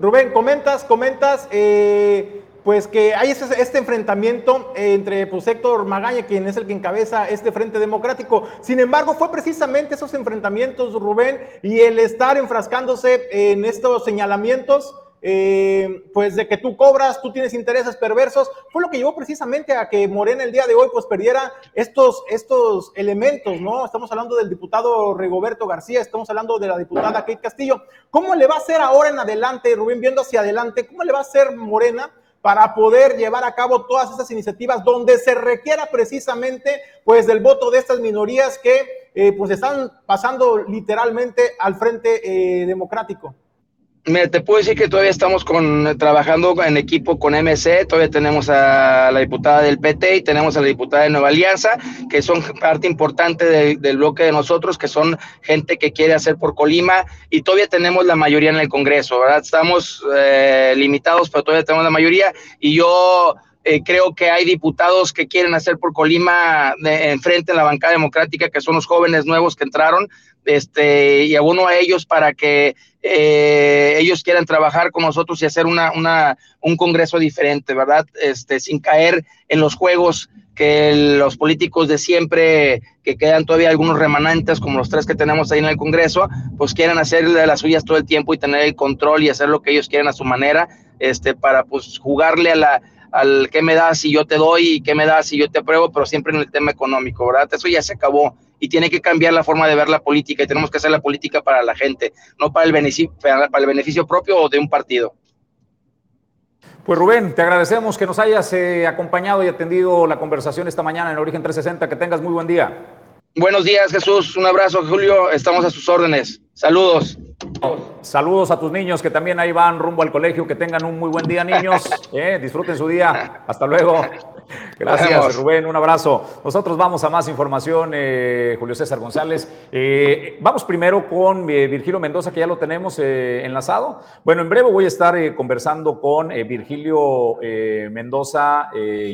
Rubén, comentas, comentas, eh, pues que hay este, enfrentamiento entre pues, Héctor Magaña, quien es el que encabeza este Frente Democrático. Sin embargo, fue precisamente esos enfrentamientos, Rubén, y el estar enfrascándose en estos señalamientos, eh, pues de que tú cobras, tú tienes intereses perversos, fue lo que llevó precisamente a que Morena el día de hoy pues perdiera estos, estos elementos, ¿no? Estamos hablando del diputado Rigoberto García, estamos hablando de la diputada Kate Castillo. ¿Cómo le va a hacer ahora en adelante, Rubén, viendo hacia adelante, cómo le va a hacer Morena? Para poder llevar a cabo todas estas iniciativas donde se requiera precisamente pues del voto de estas minorías que eh, pues están pasando literalmente al frente eh, democrático. Mira, te puedo decir que todavía estamos con, trabajando en equipo con MC, todavía tenemos a la diputada del PT y tenemos a la diputada de Nueva Alianza, que son parte importante del, bloque de nosotros, que son gente que quiere hacer por Colima y todavía tenemos la mayoría en el Congreso, ¿verdad? Estamos eh, limitados, pero todavía tenemos la mayoría y yo eh, creo que hay diputados que quieren hacer por Colima de, enfrente en la bancada democrática, que son los jóvenes nuevos que entraron, este, y abono a ellos para que eh, ellos quieran trabajar con nosotros y hacer una, una, un congreso diferente, ¿verdad? Este, sin caer en los juegos que los políticos de siempre, que quedan todavía algunos remanentes, como los tres que tenemos ahí en el Congreso, pues quieran hacer las suyas todo el tiempo y tener el control y hacer lo que ellos quieren a su manera, este, para pues jugarle a la, al qué me das si yo te doy y qué me das si yo te apruebo, pero siempre en el tema económico, ¿verdad? Eso ya se acabó y tiene que cambiar la forma de ver la política y tenemos que hacer la política para la gente, no para el beneficio, para el beneficio propio o de un partido. Pues Rubén, te agradecemos que nos hayas eh, acompañado y atendido la conversación esta mañana en Origen 360. Que tengas muy buen día. Buenos días, Jesús. Un abrazo, Julio. Estamos a sus órdenes. Saludos. Saludos a tus niños que también ahí van rumbo al colegio. Que tengan un muy buen día, niños. Eh, disfruten su día. Hasta luego. Gracias, Rubén. Un abrazo. Nosotros vamos a más información, eh, Julio César González. Eh, vamos primero con Virgilio Mendoza, que ya lo tenemos enlazado. Bueno, en breve voy a estar conversando con Virgilio Mendoza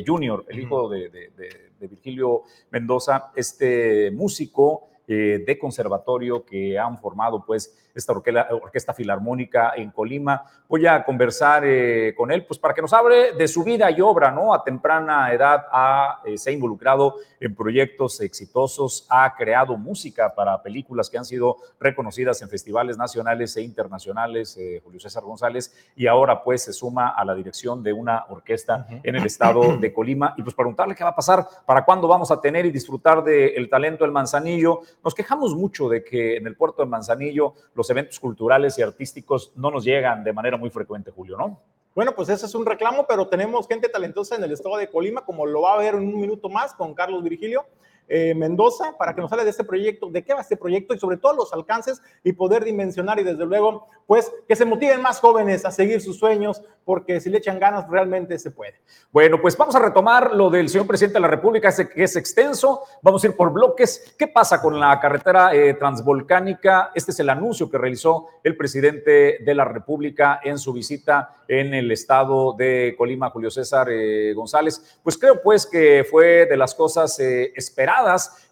Jr., el hijo de, de Virgilio Mendoza, este músico de conservatorio que han formado pues esta orquesta, filarmónica en Colima. Voy a conversar eh, con él, pues para que nos hable de su vida y obra, ¿no? A temprana edad ha, eh, se ha involucrado en proyectos exitosos, ha creado música para películas que han sido reconocidas en festivales nacionales e internacionales, eh, Julio César González, y ahora pues se suma a la dirección de una orquesta en el estado de Colima. Y pues preguntarle qué va a pasar, para cuándo vamos a tener y disfrutar del talento del Manzanillo. Nos quejamos mucho de que en el puerto de Manzanillo los eventos culturales y artísticos no nos llegan de manera muy frecuente, Julio, ¿no? Bueno, pues ese es un reclamo, pero tenemos gente talentosa en el estado de Colima, como lo va a ver en un minuto más con Carlos Virgilio. Eh, Mendoza para que nos hable de este proyecto, de qué va este proyecto y sobre todo los alcances y poder dimensionar y desde luego, pues que se motiven más jóvenes a seguir sus sueños, porque si le echan ganas realmente se puede. Bueno, pues vamos a retomar lo del señor presidente de la República, que es extenso, vamos a ir por bloques. ¿Qué pasa con la carretera eh, transvolcánica? Este es el anuncio que realizó el presidente de la República en su visita en el estado de Colima, Julio César eh, González. Pues creo pues que fue de las cosas esperadas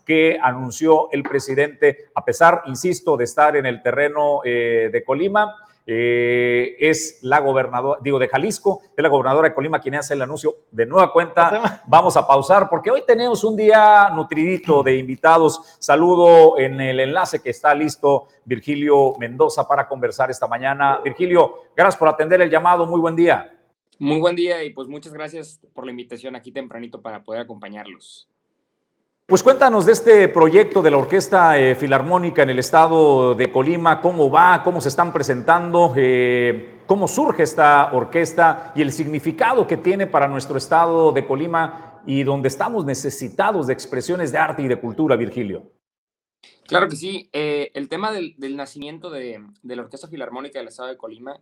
que anunció el presidente, a pesar, insisto, de estar en el terreno eh, de Colima. Eh, es la gobernadora, digo, de Jalisco, es la gobernadora de Colima quien hace el anuncio de nueva cuenta. Vamos a pausar porque hoy tenemos un día nutridito de invitados. Saludo en el enlace que está listo Virgilio Mendoza para conversar esta mañana. Virgilio, gracias por atender el llamado. Muy buen día. Muy buen día y pues muchas gracias por la invitación aquí tempranito para poder acompañarlos. Pues cuéntanos de este proyecto de la Orquesta eh, Filarmónica en el estado de Colima, cómo va, cómo se están presentando, eh, cómo surge esta orquesta y el significado que tiene para nuestro estado de Colima y donde estamos necesitados de expresiones de arte y de cultura, Virgilio. Claro que sí. Eh, el tema del, nacimiento de, la Orquesta Filarmónica del estado de Colima,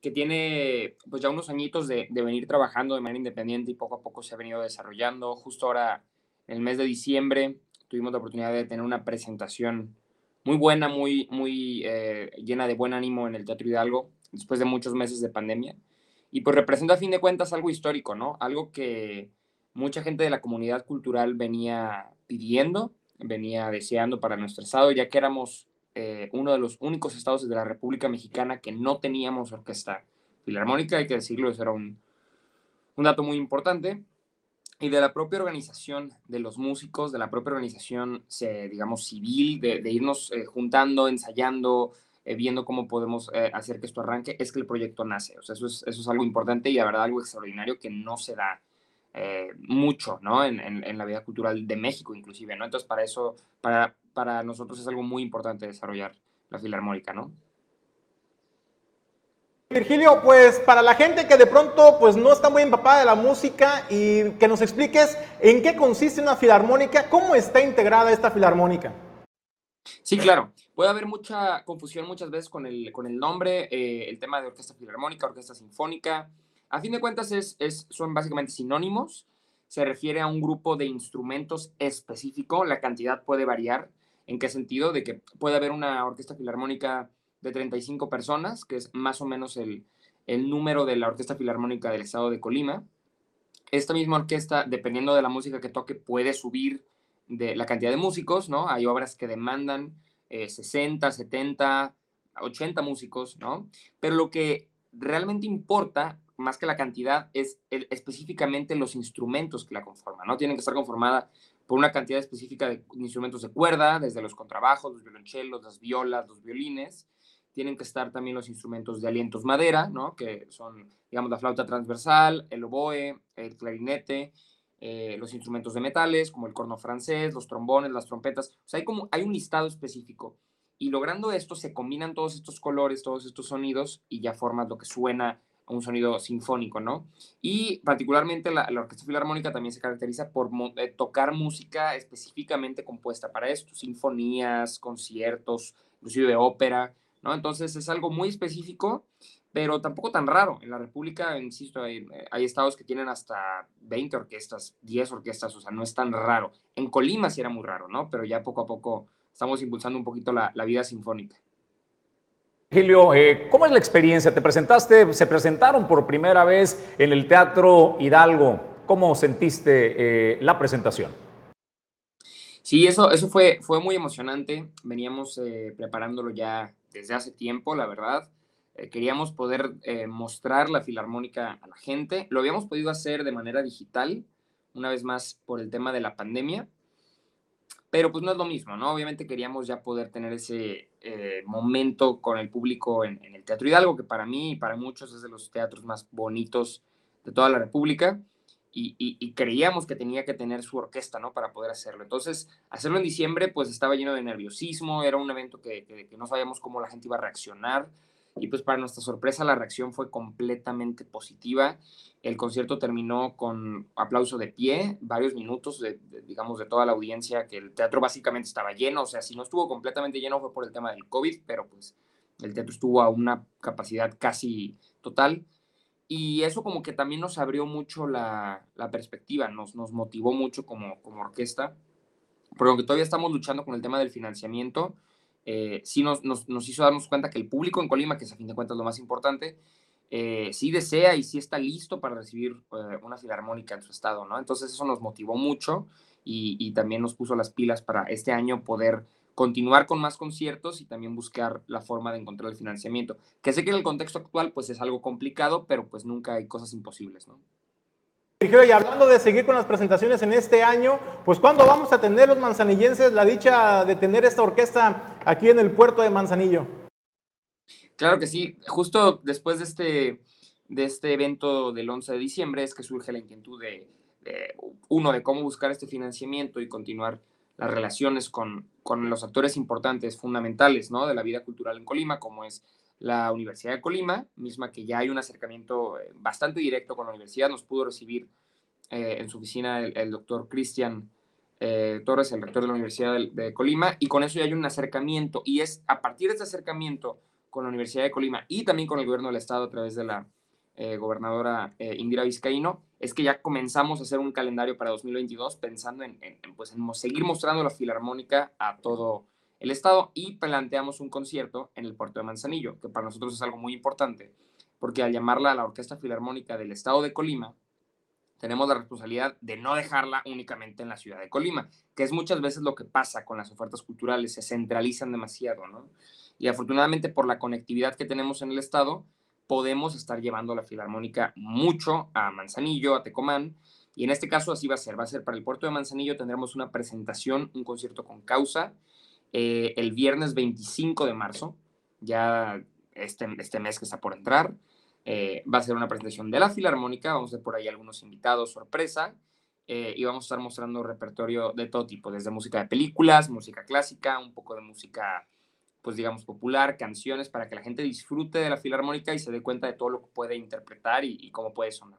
que tiene pues ya unos añitos de, de venir trabajando de manera independiente y poco a poco se ha venido desarrollando. Justo ahora el mes de diciembre tuvimos la oportunidad de tener una presentación muy buena, muy, muy eh, llena de buen ánimo en el Teatro Hidalgo, después de muchos meses de pandemia. Y pues representa a fin de cuentas algo histórico, ¿no? Algo que mucha gente de la comunidad cultural venía pidiendo, venía deseando para nuestro estado, ya que éramos eh, uno de los únicos estados de la República Mexicana que no teníamos orquesta filarmónica, hay que decirlo, eso era un, un dato muy importante y de la propia organización de los músicos, de la propia organización, digamos, civil, de, irnos eh, juntando, ensayando, eh, viendo cómo podemos eh, hacer que esto arranque, es que el proyecto nace. O sea, eso es, eso es algo importante y la verdad algo extraordinario que no se da mucho, ¿no? En, en, la vida cultural de México, inclusive, ¿no? Entonces, para eso, para, para nosotros es algo muy importante desarrollar la filarmónica, ¿no? Virgilio, pues para la gente que de pronto pues no está muy empapada de la música y que nos expliques en qué consiste una filarmónica, cómo está integrada esta filarmónica. Sí, claro. Puede haber mucha confusión muchas veces con el, con el nombre, eh, el tema de orquesta filarmónica, orquesta sinfónica. A fin de cuentas es, es, son básicamente sinónimos. Se refiere a un grupo de instrumentos específico. La cantidad puede variar. ¿En qué sentido? De que puede haber una orquesta filarmónica de 35 personas, que es más o menos el, número de la Orquesta Filarmónica del Estado de Colima. Esta misma orquesta, dependiendo de la música que toque, puede subir de la cantidad de músicos, ¿no? Hay obras que demandan 60, 70, 80 músicos, ¿no? Pero lo que realmente importa, más que la cantidad, es específicamente los instrumentos que la conforman, ¿no? Tienen que estar conformada por una cantidad específica de instrumentos de cuerda, desde los contrabajos, los violonchelos, las violas, los violines, tienen que estar también los instrumentos de alientos madera, ¿no? Que son, digamos, la flauta transversal, el oboe, el clarinete, eh, los instrumentos de metales, como el corno francés, los trombones, las trompetas. O sea, hay, como, hay un listado específico. Y logrando esto, se combinan todos estos colores, todos estos sonidos, y ya formas lo que suena un sonido sinfónico, ¿no? Y particularmente la, Orquesta Filarmónica también se caracteriza por eh, tocar música específicamente compuesta para esto, sinfonías, conciertos, inclusive ópera, ¿no? Entonces es algo muy específico, pero tampoco tan raro. En la República, insisto, hay, hay estados que tienen hasta 20 orquestas, 10 orquestas, o sea, no es tan raro. En Colima sí era muy raro, ¿no? Pero ya poco a poco estamos impulsando un poquito la, la vida sinfónica. Gilio, eh, ¿cómo es la experiencia? Te presentaste, se presentaron por primera vez en el Teatro Hidalgo. ¿Cómo sentiste eh, la presentación? Sí, eso, eso fue, fue muy emocionante. Veníamos eh, preparándolo ya desde hace tiempo, la verdad. queríamos poder mostrar la filarmónica a la gente. Lo habíamos podido hacer de manera digital, una vez más por el tema de la pandemia, pero pues no es lo mismo, ¿no? Obviamente queríamos ya poder tener ese eh, momento con el público en, el Teatro Hidalgo, que para mí y para muchos es de los teatros más bonitos de toda la República, y, creíamos que tenía que tener su orquesta, ¿no? Para poder hacerlo. Entonces, hacerlo en diciembre, pues estaba lleno de nerviosismo, era un evento que, que no sabíamos cómo la gente iba a reaccionar, y pues para nuestra sorpresa la reacción fue completamente positiva. El concierto terminó con aplauso de pie, varios minutos, de, digamos, de toda la audiencia, que el teatro básicamente estaba lleno, o sea, si no estuvo completamente lleno fue por el tema del COVID, pero pues el teatro estuvo a una capacidad casi total. Y eso como que también nos abrió mucho la, la perspectiva, nos, nos motivó mucho como, como orquesta, porque aunque todavía estamos luchando con el tema del financiamiento, eh, sí nos, hizo darnos cuenta que el público en Colima, que es a fin de cuentas lo más importante, eh, sí desea y sí está listo para recibir eh, una filarmónica en su estado, ¿no? Entonces eso nos motivó mucho y, también nos puso las pilas para este año poder continuar con más conciertos y también buscar la forma de encontrar el financiamiento. Que sé que en el contexto actual pues es algo complicado, pero pues nunca hay cosas imposibles, ¿no? Y hablando de seguir con las presentaciones en este año, pues ¿cuándo vamos a tener los manzanillenses la dicha de tener esta orquesta aquí en el puerto de Manzanillo? Claro que sí, justo después de este, de este evento del 11 de diciembre es que surge la inquietud de, uno, de cómo buscar este financiamiento y continuar las relaciones con, con los actores importantes, fundamentales, ¿no? De la vida cultural en Colima, como es la Universidad de Colima, misma que ya hay un acercamiento eh, bastante directo con la universidad, nos pudo recibir eh, en su oficina el, doctor Cristian eh, Torres, el rector de la Universidad de, Colima, y con eso ya hay un acercamiento, y es a partir de este acercamiento con la Universidad de Colima y también con el gobierno del estado a través de la gobernadora Indira Vizcaíno, es que ya comenzamos a hacer un calendario para 2022 pensando en, pues, en seguir mostrando la filarmónica a todo el Estado y planteamos un concierto en el puerto de Manzanillo, que para nosotros es algo muy importante, porque al llamarla la Orquesta Filarmónica del Estado de Colima, tenemos la responsabilidad de no dejarla únicamente en la ciudad de Colima, que es muchas veces lo que pasa con las ofertas culturales, se centralizan demasiado, ¿no? Y afortunadamente por la conectividad que tenemos en el Estado, podemos estar llevando la Filarmónica mucho a Manzanillo, a Tecomán, y en este caso así va a ser, va a ser para el puerto de Manzanillo, tendremos una presentación, un concierto con causa, eh, el viernes 25 de marzo, ya este, este mes que está por entrar. Eh, va a ser una presentación de la Filarmónica, vamos a ver por ahí algunos invitados sorpresa eh, y vamos a estar mostrando repertorio de todo tipo, desde música de películas, música clásica, un poco de música, pues digamos, popular, canciones, para que la gente disfrute de la Filarmónica y se dé cuenta de todo lo que puede interpretar y cómo puede sonar.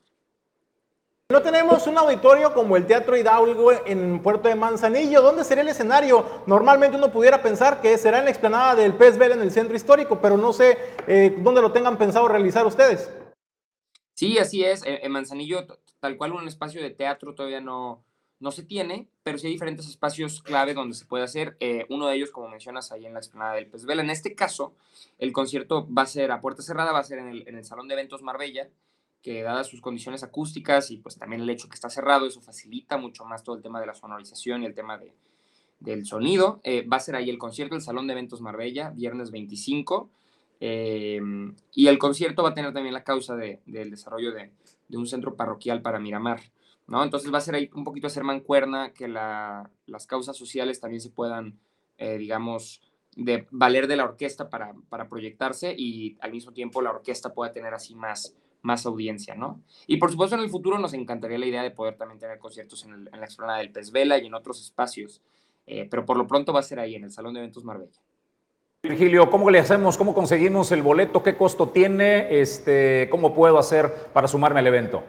No tenemos un auditorio como el Teatro Hidalgo en Puerto de Manzanillo. ¿Dónde sería el escenario? Normalmente uno pudiera pensar que será en la explanada del Pez Verde en el centro histórico, pero no sé eh, dónde lo tengan pensado realizar ustedes. Sí, así es. En Manzanillo, tal cual un espacio de teatro todavía no, no se tiene, pero sí hay diferentes espacios clave donde se puede hacer. Eh, uno de ellos, como mencionas, ahí en la explanada del Pez Vela. En este caso, el concierto va a ser a puerta cerrada, va a ser en el, Salón de Eventos Marbella que dadas sus condiciones acústicas y pues también el hecho que está cerrado, eso facilita mucho más todo el tema de la sonorización y el tema de, del sonido. Eh, va a ser ahí el concierto, el Salón de Eventos Marbella, viernes 25. Eh, y el concierto va a tener también la causa de, del desarrollo de, de, un centro parroquial para Miramar. Entonces va a ser ahí un poquito hacer mancuerna, que la, las causas sociales también se puedan, eh, digamos, de valer de la orquesta para, proyectarse y al mismo tiempo la orquesta pueda tener así más audiencia, ¿no? Y por supuesto en el futuro nos encantaría la idea de poder también tener conciertos en, la explanada del Pez Vela y en otros espacios, eh, pero por lo pronto va a ser ahí, en el Salón de Eventos Marbella. Virgilio, ¿cómo le hacemos? ¿Cómo conseguimos el boleto? ¿Qué costo tiene? Este, ¿Cómo puedo hacer para sumarme al evento?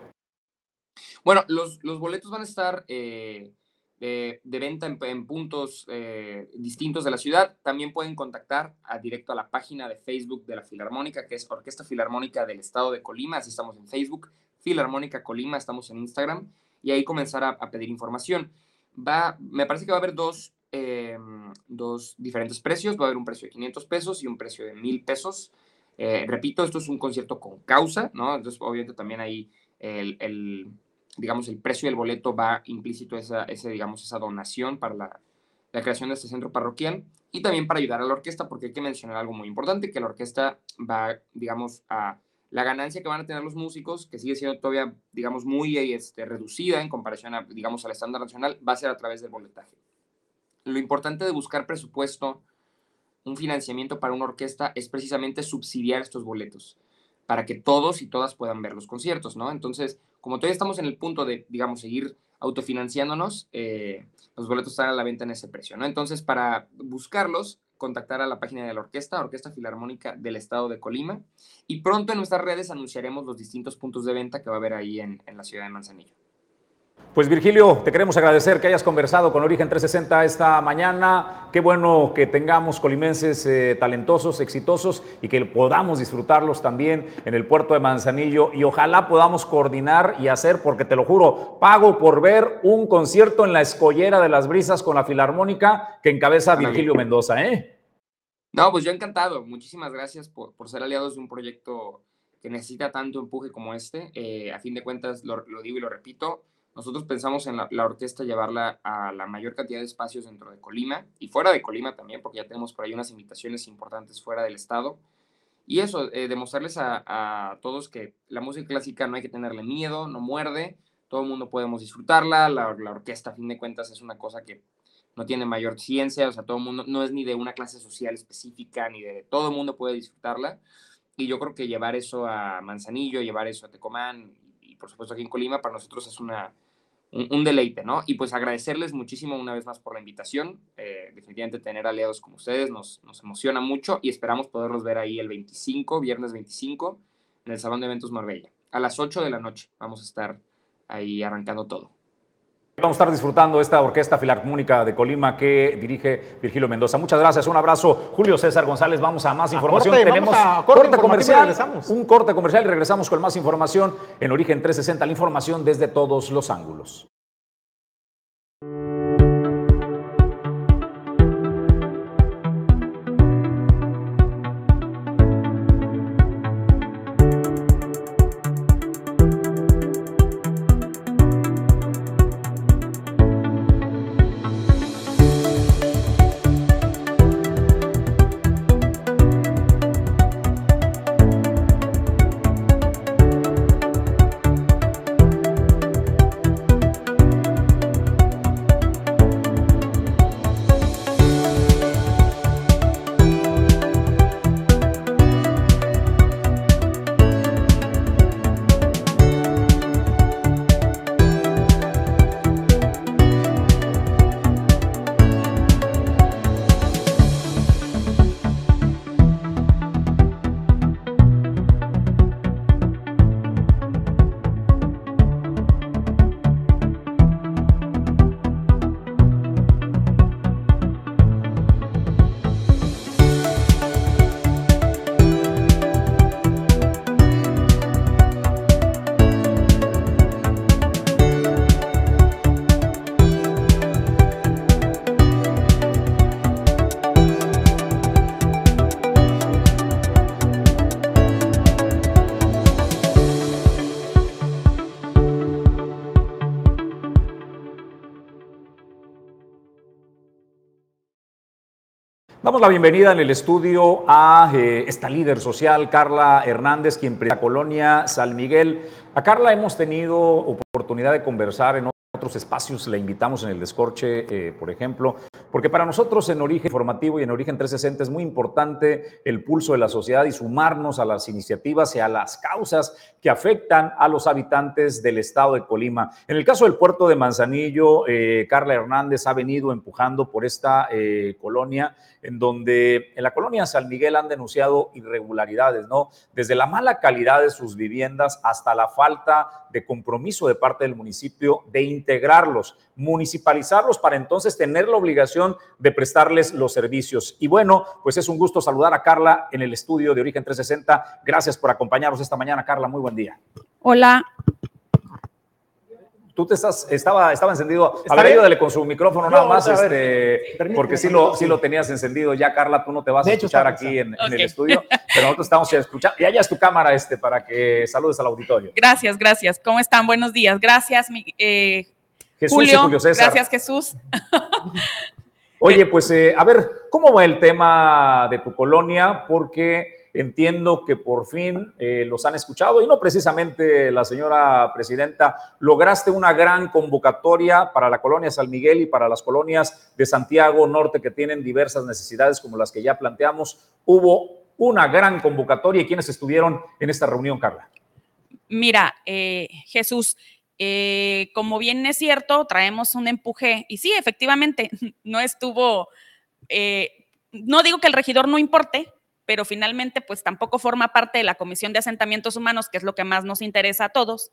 Bueno, los, los boletos van a estar eh, de, venta en, puntos eh, distintos de la ciudad. También pueden contactar a, directo a la página de Facebook de la Filarmónica, que es Orquesta Filarmónica del Estado de Colima. Así estamos en Facebook. Filarmónica Colima, estamos en Instagram. Y ahí comenzar a, pedir información. Va, me parece que va a haber dos, em, dos diferentes precios. Va a haber un precio de 500 pesos y un precio de 1000 pesos. Eh, repito, esto es un concierto con causa, ¿no? Entonces, obviamente, también ahí el, el digamos, el precio del boleto va implícito esa, ese, digamos, esa donación para la, la, creación de este centro parroquial y también para ayudar a la orquesta, porque hay que mencionar algo muy importante, que la orquesta va, digamos, a la ganancia que van a tener los músicos, que sigue siendo todavía, digamos, muy este, reducida en comparación a, digamos, al estándar nacional, va a ser a través del boletaje. Lo importante de buscar presupuesto, un financiamiento para una orquesta, es precisamente subsidiar estos boletos, para que todos y todas puedan ver los conciertos, ¿no? Entonces, como todavía estamos en el punto de, digamos, seguir autofinanciándonos, eh, los boletos están a la venta en ese precio, ¿no? Entonces, para buscarlos, contactar a la página de la orquesta, Orquesta Filarmónica del Estado de Colima, y pronto en nuestras redes anunciaremos los distintos puntos de venta que va a haber ahí en la ciudad de Manzanillo. Pues Virgilio, te queremos agradecer que hayas conversado con Origen 360 esta mañana. Qué bueno que tengamos colimenses eh, talentosos, exitosos y que podamos disfrutarlos también en el puerto de Manzanillo y ojalá podamos coordinar y hacer, porque te lo juro, pago por ver un concierto en la escollera de las brisas con la Filarmónica que encabeza Virgilio Mendoza, ¿eh? No, pues yo encantado. Muchísimas gracias por, ser aliados de un proyecto que necesita tanto empuje como este. Eh, a fin de cuentas, lo digo y lo repito nosotros pensamos en la, orquesta llevarla a la mayor cantidad de espacios dentro de Colima y fuera de Colima también, porque ya tenemos por ahí unas invitaciones importantes fuera del estado. Y eso, eh, demostrarles a, todos que la música clásica no hay que tenerle miedo, no muerde, todo el mundo podemos disfrutarla, la, orquesta a fin de cuentas es una cosa que no tiene mayor ciencia, o sea, todo el mundo, no es ni de una clase social específica, ni de todo el mundo puede disfrutarla. Y yo creo que llevar eso a Manzanillo, llevar eso a Tecomán por supuesto aquí en Colima, para nosotros es una, un, deleite, ¿no? Y pues agradecerles muchísimo una vez más por la invitación. Eh, definitivamente tener aliados como ustedes nos, nos emociona mucho y esperamos poderlos ver ahí el 25, viernes 25, en el Salón de Eventos Marbella. A las 8 de la noche vamos a estar ahí arrancando todo. Vamos a estar disfrutando esta Orquesta Filarmónica de Colima que dirige Virgilio Mendoza. Muchas gracias, un abrazo. Julio César González, vamos a más información. Tenemos corte, comercial, un corte comercial y regresamos con más información en Origen 360, la información desde todos los ángulos. La bienvenida en el estudio a eh, esta líder social, Carla Hernández, quien preside la colonia San Miguel. A Carla hemos tenido oportunidad de conversar en otros espacios la invitamos en el Descorche, eh, por ejemplo, porque para nosotros en Origen Informativo y en Origen 360 es muy importante el pulso de la sociedad y sumarnos a las iniciativas y a las causas que afectan a los habitantes del estado de Colima. En el caso del puerto de Manzanillo, eh, Carla Hernández ha venido empujando por esta eh, colonia, en donde en la colonia San Miguel han denunciado irregularidades, ¿no? Desde la mala calidad de sus viviendas hasta la falta de compromiso de parte del municipio de integrarlos, municipalizarlos para entonces tener la obligación de prestarles los servicios. Y bueno, pues es un gusto saludar a Carla en el estudio de Origen 360. Gracias por acompañarnos esta mañana, Carla. Muy buen día. Hola. Tú te estás, estaba, estaba encendido. A ver, ayúdale con su micrófono nada más, este, porque sí lo, sí lo tenías encendido ya, Carla. Tú no te vas a escuchar aquí en, en, el estudio, pero nosotros estamos escuchando. Y allá es tu cámara, este, para que saludes al auditorio. Gracias, gracias. ¿Cómo están? Buenos días. Gracias, mi, eh, Jesús Julio. y Julio César. Gracias, Jesús. Oye, pues eh, a ver, ¿cómo va el tema de tu colonia? Porque entiendo que por fin eh, los han escuchado y no precisamente la señora presidenta, lograste una gran convocatoria para la colonia San Miguel y para las colonias de Santiago Norte que tienen diversas necesidades como las que ya planteamos. Hubo una gran convocatoria y quienes estuvieron en esta reunión, Carla. Mira, eh, Jesús, eh, como bien es cierto, traemos un empuje y sí, efectivamente, no estuvo, eh, no digo que el regidor no importe, pero finalmente pues tampoco forma parte de la Comisión de Asentamientos Humanos, que es lo que más nos interesa a todos.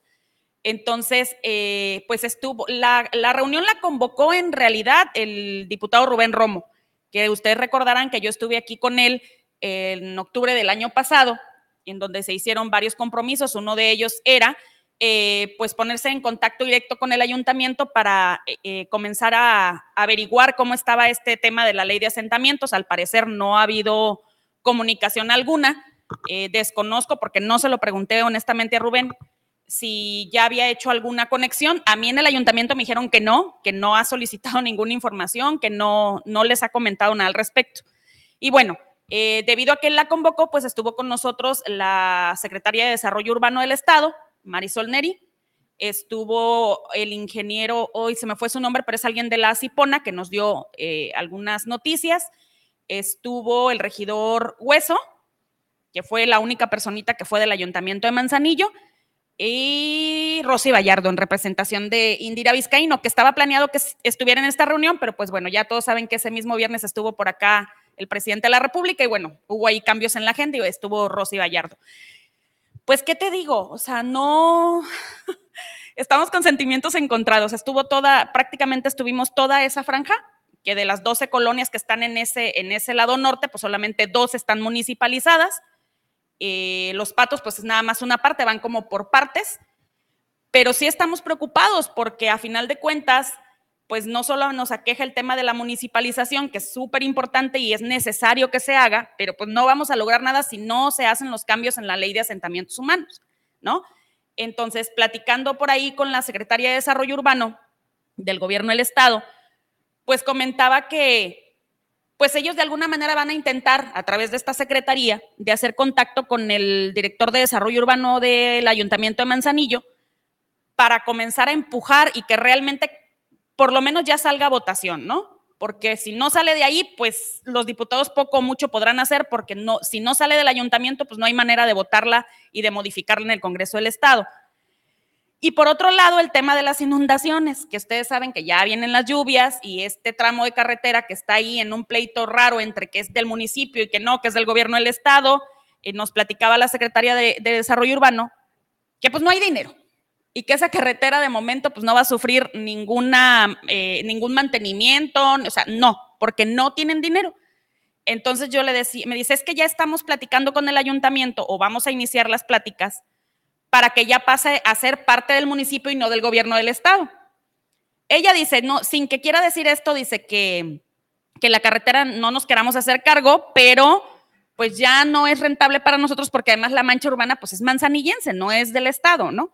Entonces, eh, pues estuvo, la, la, reunión la convocó en realidad el diputado Rubén Romo, que ustedes recordarán que yo estuve aquí con él en octubre del año pasado, en donde se hicieron varios compromisos. Uno de ellos era eh, pues ponerse en contacto directo con el ayuntamiento para eh, comenzar a, a, averiguar cómo estaba este tema de la ley de asentamientos. Al parecer no ha habido comunicación alguna. Eh, desconozco porque no se lo pregunté honestamente a Rubén si ya había hecho alguna conexión. A mí en el ayuntamiento me dijeron que no, que no ha solicitado ninguna información, que no, no les ha comentado nada al respecto. Y bueno, eh, debido a que él la convocó, pues estuvo con nosotros la secretaria de Desarrollo Urbano del Estado, Marisol Neri, estuvo el ingeniero, hoy se me fue su nombre, pero es alguien de la Cipona que nos dio eh, algunas noticias, estuvo el regidor Hueso, que fue la única personita que fue del ayuntamiento de Manzanillo, y Rosy Vallardo en representación de Indira Vizcaíno, que estaba planeado que estuviera en esta reunión, pero pues bueno, ya todos saben que ese mismo viernes estuvo por acá el presidente de la República y bueno, hubo ahí cambios en la agenda y estuvo Rosy Vallardo. Pues, ¿qué te digo? O sea, no, estamos con sentimientos encontrados. Estuvo toda, prácticamente estuvimos toda esa franja, que de las 12 colonias que están en ese, en ese lado norte, pues solamente dos están municipalizadas. Eh, los patos, pues es nada más una parte, van como por partes, pero sí estamos preocupados porque a final de cuentas, pues no solo nos aqueja el tema de la municipalización, que es súper importante y es necesario que se haga, pero pues no vamos a lograr nada si no se hacen los cambios en la ley de asentamientos humanos, ¿no? Entonces, platicando por ahí con la Secretaría de Desarrollo Urbano del Gobierno del Estado, pues comentaba que pues ellos de alguna manera van a intentar, a través de esta secretaría, de hacer contacto con el director de desarrollo urbano del Ayuntamiento de Manzanillo para comenzar a empujar y que realmente por lo menos ya salga votación, ¿no? Porque si no sale de ahí, pues los diputados poco o mucho podrán hacer, porque no, si no sale del ayuntamiento, pues no hay manera de votarla y de modificarla en el Congreso del Estado. Y por otro lado, el tema de las inundaciones, que ustedes saben que ya vienen las lluvias y este tramo de carretera que está ahí en un pleito raro entre que es del municipio y que no, que es del gobierno del estado, eh, nos platicaba la Secretaría de, de, Desarrollo Urbano, que pues no hay dinero y que esa carretera de momento pues no va a sufrir ninguna, eh, ningún mantenimiento, o sea, no, porque no tienen dinero. Entonces yo le decía, me dice, es que ya estamos platicando con el ayuntamiento o vamos a iniciar las pláticas para que ya pase a ser parte del municipio y no del gobierno del estado. Ella dice, no, sin que quiera decir esto, dice que, que la carretera no nos queramos hacer cargo, pero pues ya no es rentable para nosotros porque además la mancha urbana pues es manzanillense, no es del estado, ¿no?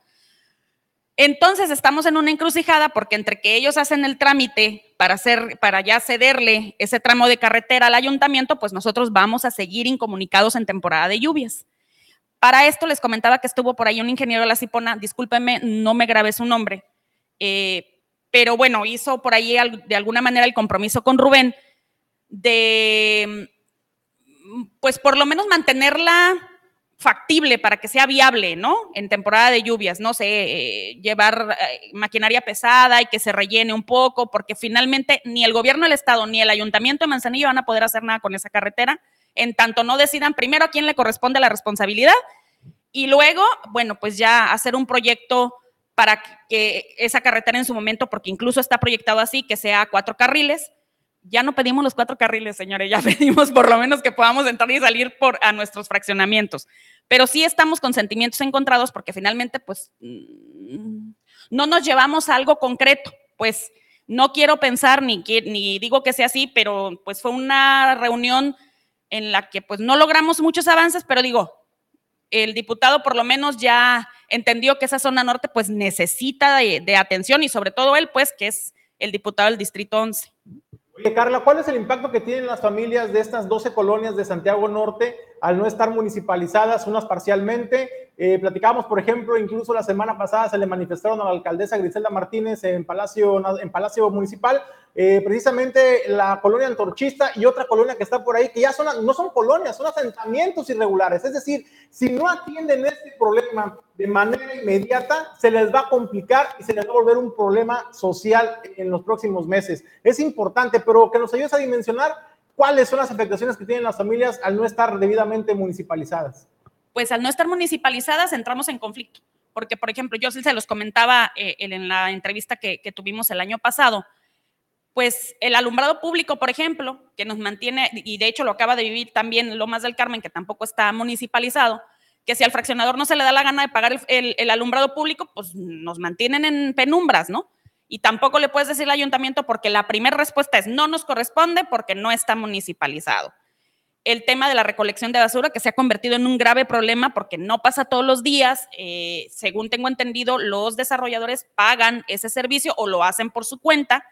Entonces estamos en una encrucijada porque entre que ellos hacen el trámite para hacer, para ya cederle ese tramo de carretera al ayuntamiento, pues nosotros vamos a seguir incomunicados en temporada de lluvias. Para esto les comentaba que estuvo por ahí un ingeniero de la Cipona, discúlpenme, no me grabé su nombre, eh, pero bueno, hizo por ahí de alguna manera el compromiso con Rubén de, pues por lo menos mantenerla factible para que sea viable, ¿no? En temporada de lluvias, no sé, eh, llevar eh, maquinaria pesada y que se rellene un poco, porque finalmente ni el gobierno del estado ni el ayuntamiento de Manzanillo van a poder hacer nada con esa carretera, en tanto no decidan primero a quién le corresponde la responsabilidad y luego, bueno, pues ya hacer un proyecto para que esa carretera en su momento, porque incluso está proyectado así, que sea cuatro carriles. Ya no pedimos los cuatro carriles, señores, ya pedimos por lo menos que podamos entrar y salir por, a nuestros fraccionamientos. Pero sí estamos con sentimientos encontrados porque finalmente, pues, mm, no nos llevamos a algo concreto. Pues no quiero pensar ni, ni digo que sea así, pero pues fue una reunión en la que pues no logramos muchos avances, pero digo, el diputado por lo menos ya entendió que esa zona norte pues necesita de, atención y sobre todo él pues que es el diputado del Distrito 11. Oye, Carla, ¿cuál es el impacto que tienen las familias de estas 12 colonias de Santiago Norte al no estar municipalizadas, unas parcialmente? Eh, platicábamos, por ejemplo, incluso la semana pasada se le manifestaron a la alcaldesa Griselda Martínez en Palacio, en Palacio Municipal, eh, precisamente la colonia antorchista y otra colonia que está por ahí, que ya son, no son colonias, son asentamientos irregulares. Es decir, si no atienden este problema de manera inmediata, se les va a complicar y se les va a volver un problema social en los próximos meses. Es importante, pero que nos ayudes a dimensionar cuáles son las afectaciones que tienen las familias al no estar debidamente municipalizadas pues al no estar municipalizadas entramos en conflicto. Porque, por ejemplo, yo se los comentaba eh, en la entrevista que, tuvimos el año pasado, pues el alumbrado público, por ejemplo, que nos mantiene, y de hecho lo acaba de vivir también Lomas del Carmen, que tampoco está municipalizado, que si al fraccionador no se le da la gana de pagar el, el alumbrado público, pues nos mantienen en penumbras, ¿no? Y tampoco le puedes decir al ayuntamiento porque la primera respuesta es no nos corresponde porque no está municipalizado el tema de la recolección de basura, que se ha convertido en un grave problema porque no pasa todos los días. Eh, según tengo entendido, los desarrolladores pagan ese servicio o lo hacen por su cuenta.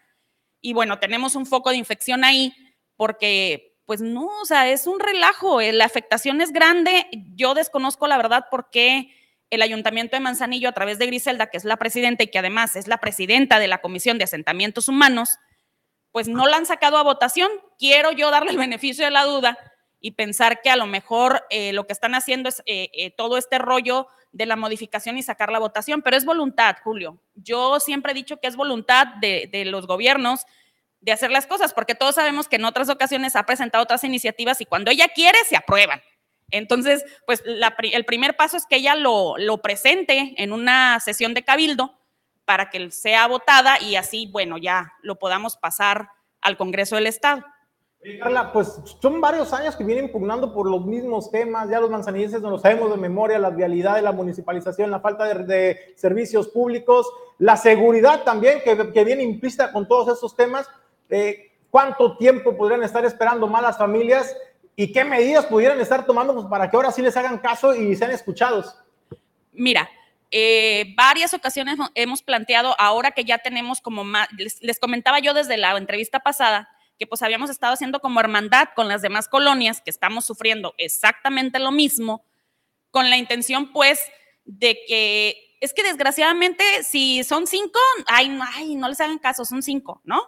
Y bueno, tenemos un foco de infección ahí porque, pues no, o sea, es un relajo. Eh, la afectación es grande. Yo desconozco la verdad por qué el Ayuntamiento de Manzanillo, a través de Griselda, que es la presidenta y que además es la presidenta de la Comisión de Asentamientos Humanos, pues no la han sacado a votación. Quiero yo darle el beneficio de la duda y pensar que a lo mejor eh, lo que están haciendo es eh, eh, todo este rollo de la modificación y sacar la votación, pero es voluntad, Julio. Yo siempre he dicho que es voluntad de, los gobiernos de hacer las cosas, porque todos sabemos que en otras ocasiones ha presentado otras iniciativas y cuando ella quiere, se aprueban. Entonces, pues el primer paso es que ella lo, lo presente en una sesión de cabildo para que sea votada y así, bueno, ya lo podamos pasar al Congreso del Estado. Carla, pues son varios años que vienen pugnando por los mismos temas, ya los manzanillenses no lo sabemos de memoria, la vialidad de la municipalización, la falta de, servicios públicos, la seguridad también que, que viene implícita con todos esos temas. Eh, ¿Cuánto tiempo podrían estar esperando más las familias y qué medidas pudieran estar tomando pues, para que ahora sí les hagan caso y sean escuchados? Mira, eh, varias ocasiones hemos planteado, ahora que ya tenemos como más, les comentaba yo desde la entrevista pasada, que pues habíamos estado haciendo como hermandad con las demás colonias que estamos sufriendo exactamente lo mismo, con la intención pues de que es que desgraciadamente si son cinco, ay, no, ay, no les hagan caso, son cinco, ¿no?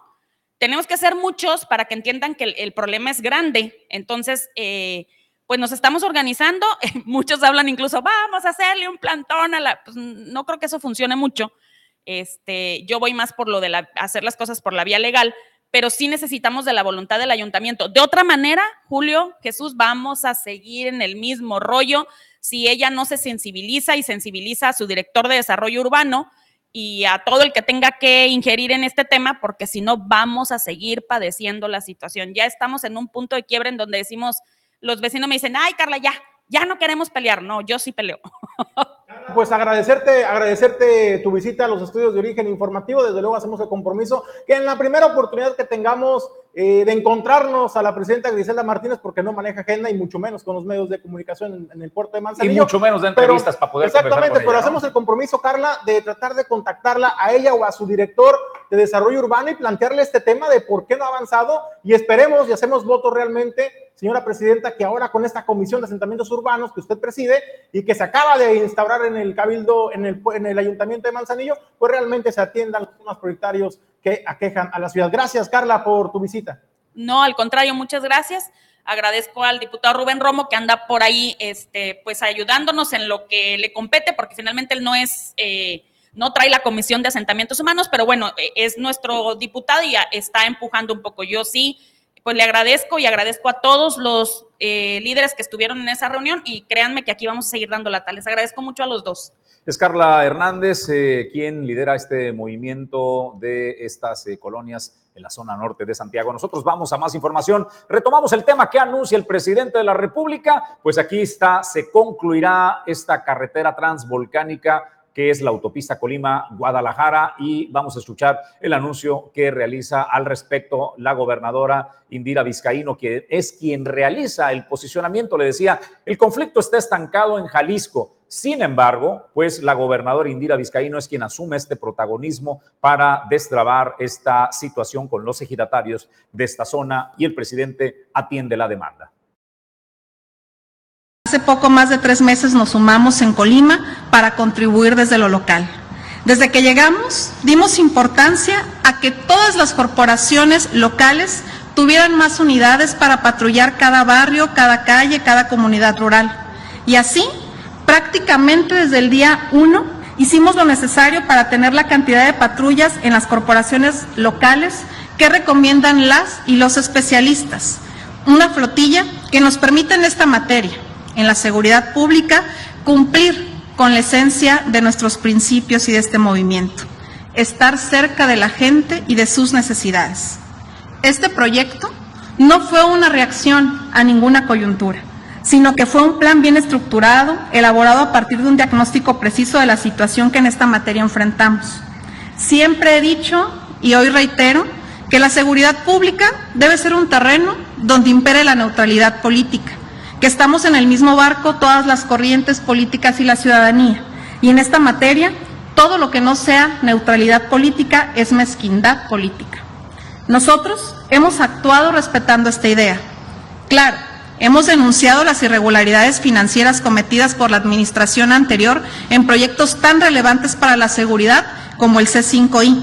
Tenemos que ser muchos para que entiendan que el, problema es grande. Entonces, eh, pues nos estamos organizando. Muchos hablan incluso, vamos a hacerle un plantón a la... Pues no creo que eso funcione mucho. Este, yo voy más por lo de hacer las cosas por la vía legal, pero sí necesitamos de la voluntad del ayuntamiento. De otra manera, Julio, Jesús, vamos a seguir en el mismo rollo si ella no se sensibiliza y sensibiliza a su director de desarrollo urbano y a todo el que tenga que ingerir en este tema, porque si no vamos a seguir padeciendo la situación. Ya estamos en un punto de quiebre en donde decimos, los vecinos me dicen, ay, Carla, ya, ya no queremos pelear. No, yo sí peleo. Pues agradecerte, agradecerte tu visita a los estudios de origen informativo. Desde luego hacemos el compromiso que en la primera oportunidad que tengamos eh, de encontrarnos a la presidenta Griselda Martínez porque no maneja agenda y mucho menos con los medios de comunicación en, el puerto de Manzanillo. Y mucho menos de entrevistas para poder Exactamente, pero hacemos el compromiso, Carla, de tratar de contactarla a ella o a su director de desarrollo urbano y plantearle este tema de por qué no ha avanzado y esperemos y hacemos voto realmente señora presidenta, que ahora con esta comisión de asentamientos urbanos que usted preside y que se acaba de instaurar en el Cabildo, en el, en el Ayuntamiento de Manzanillo, pues realmente se atiendan los temas prioritarios que aquejan a la ciudad. Gracias, Carla, por tu visita. No, al contrario, muchas gracias. Agradezco al diputado Rubén Romo que anda por ahí, este, pues ayudándonos en lo que le compete, porque finalmente él no es, eh, no trae la comisión de asentamientos humanos, pero bueno, es nuestro diputado y está empujando un poco. Yo sí pues le agradezco y agradezco a todos los eh, líderes que estuvieron en esa reunión y créanme que aquí vamos a seguir dando la tal. Les agradezco mucho a los dos. Es Carla Hernández eh, quien lidera este movimiento de estas eh, colonias en la zona norte de Santiago. Nosotros vamos a más información. Retomamos el tema que anuncia el presidente de la República. Pues aquí está, se concluirá esta carretera transvolcánica que es la autopista Colima-Guadalajara, y vamos a escuchar el anuncio que realiza al respecto la gobernadora Indira Vizcaíno, que es quien realiza el posicionamiento. Le decía, el conflicto está estancado en Jalisco. Sin embargo, pues la gobernadora Indira Vizcaíno es quien asume este protagonismo para destrabar esta situación con los ejidatarios de esta zona y el presidente atiende la demanda. Hace poco más de tres meses nos sumamos en Colima para contribuir desde lo local. Desde que llegamos, dimos importancia a que todas las corporaciones locales tuvieran más unidades para patrullar cada barrio, cada calle, cada comunidad rural. Y así, prácticamente desde el día uno, hicimos lo necesario para tener la cantidad de patrullas en las corporaciones locales que recomiendan las y los especialistas. Una flotilla que nos permita en esta materia en la seguridad pública, cumplir con la esencia de nuestros principios y de este movimiento, estar cerca de la gente y de sus necesidades. Este proyecto no fue una reacción a ninguna coyuntura, sino que fue un plan bien estructurado, elaborado a partir de un diagnóstico preciso de la situación que en esta materia enfrentamos. Siempre he dicho, y hoy reitero, que la seguridad pública debe ser un terreno donde impere la neutralidad política estamos en el mismo barco todas las corrientes políticas y la ciudadanía. Y en esta materia, todo lo que no sea neutralidad política es mezquindad política. Nosotros hemos actuado respetando esta idea. Claro, hemos denunciado las irregularidades financieras cometidas por la administración anterior en proyectos tan relevantes para la seguridad como el C5I,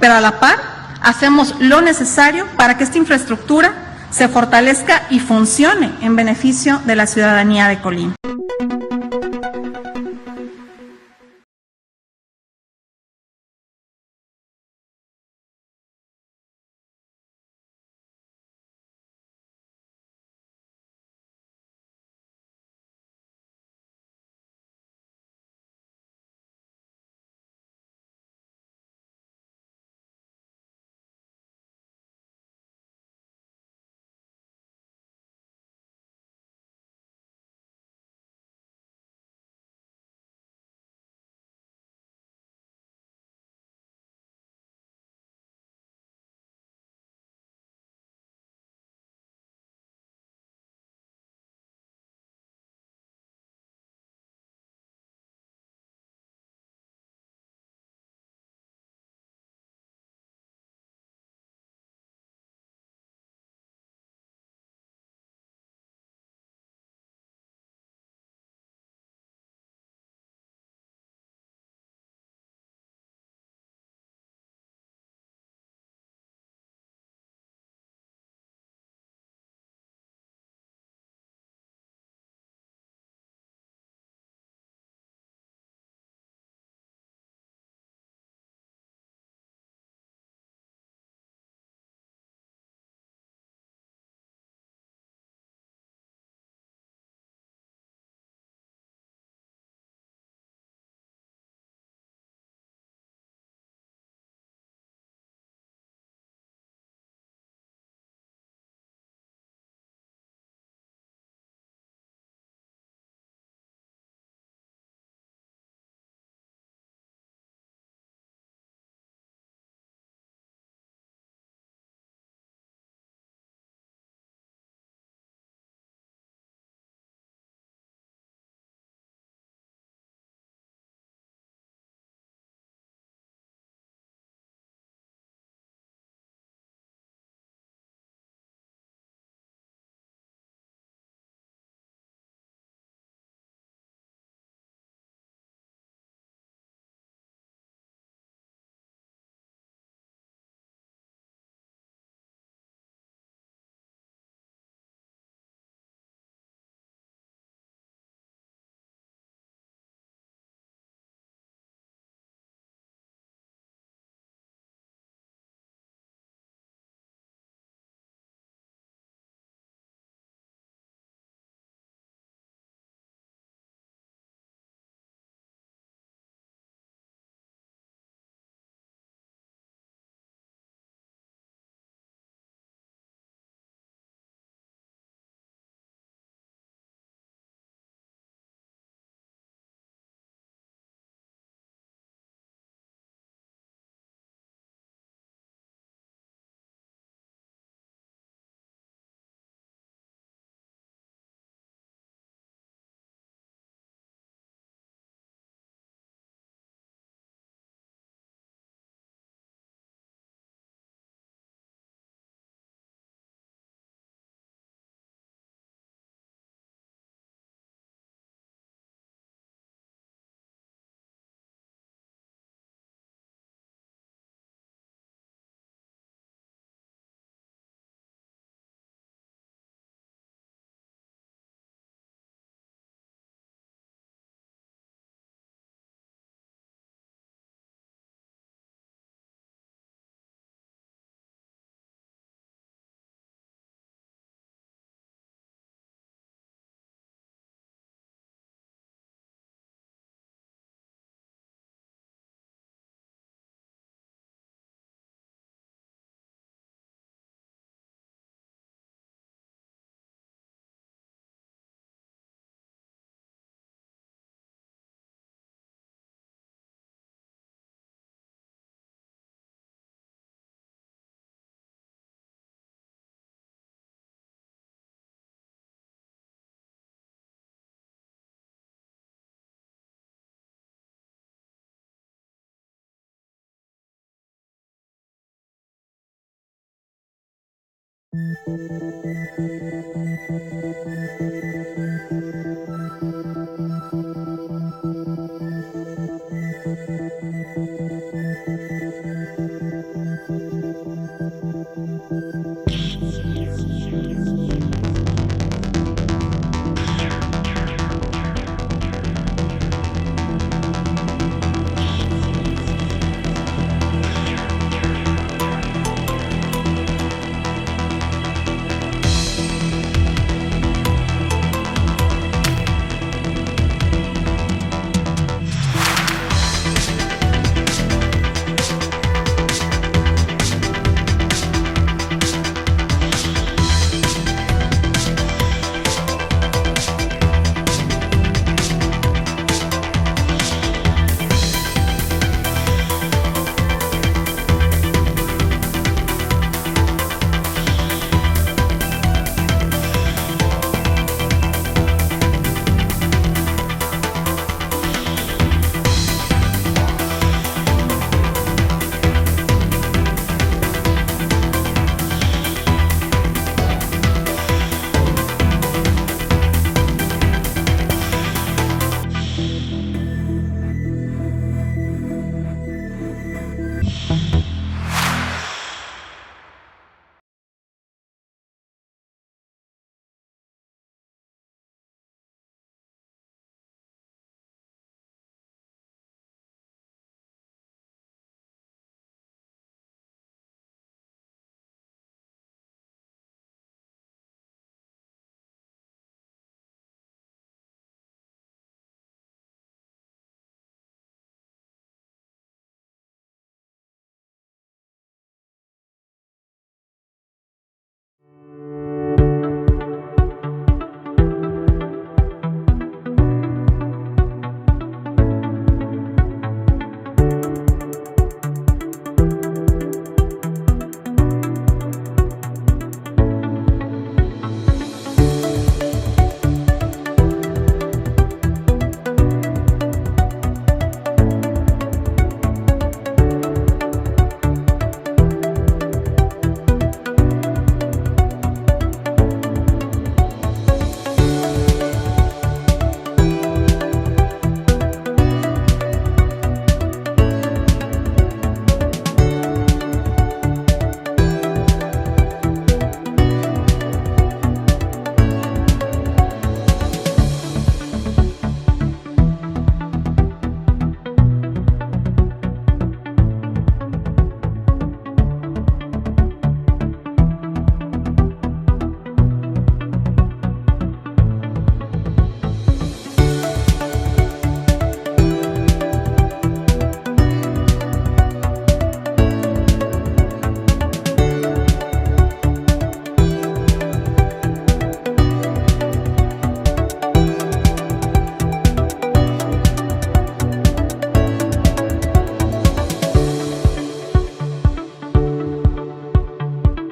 pero a la par hacemos lo necesario para que esta infraestructura se fortalezca y funcione en beneficio de la ciudadanía de Colima. Thank you.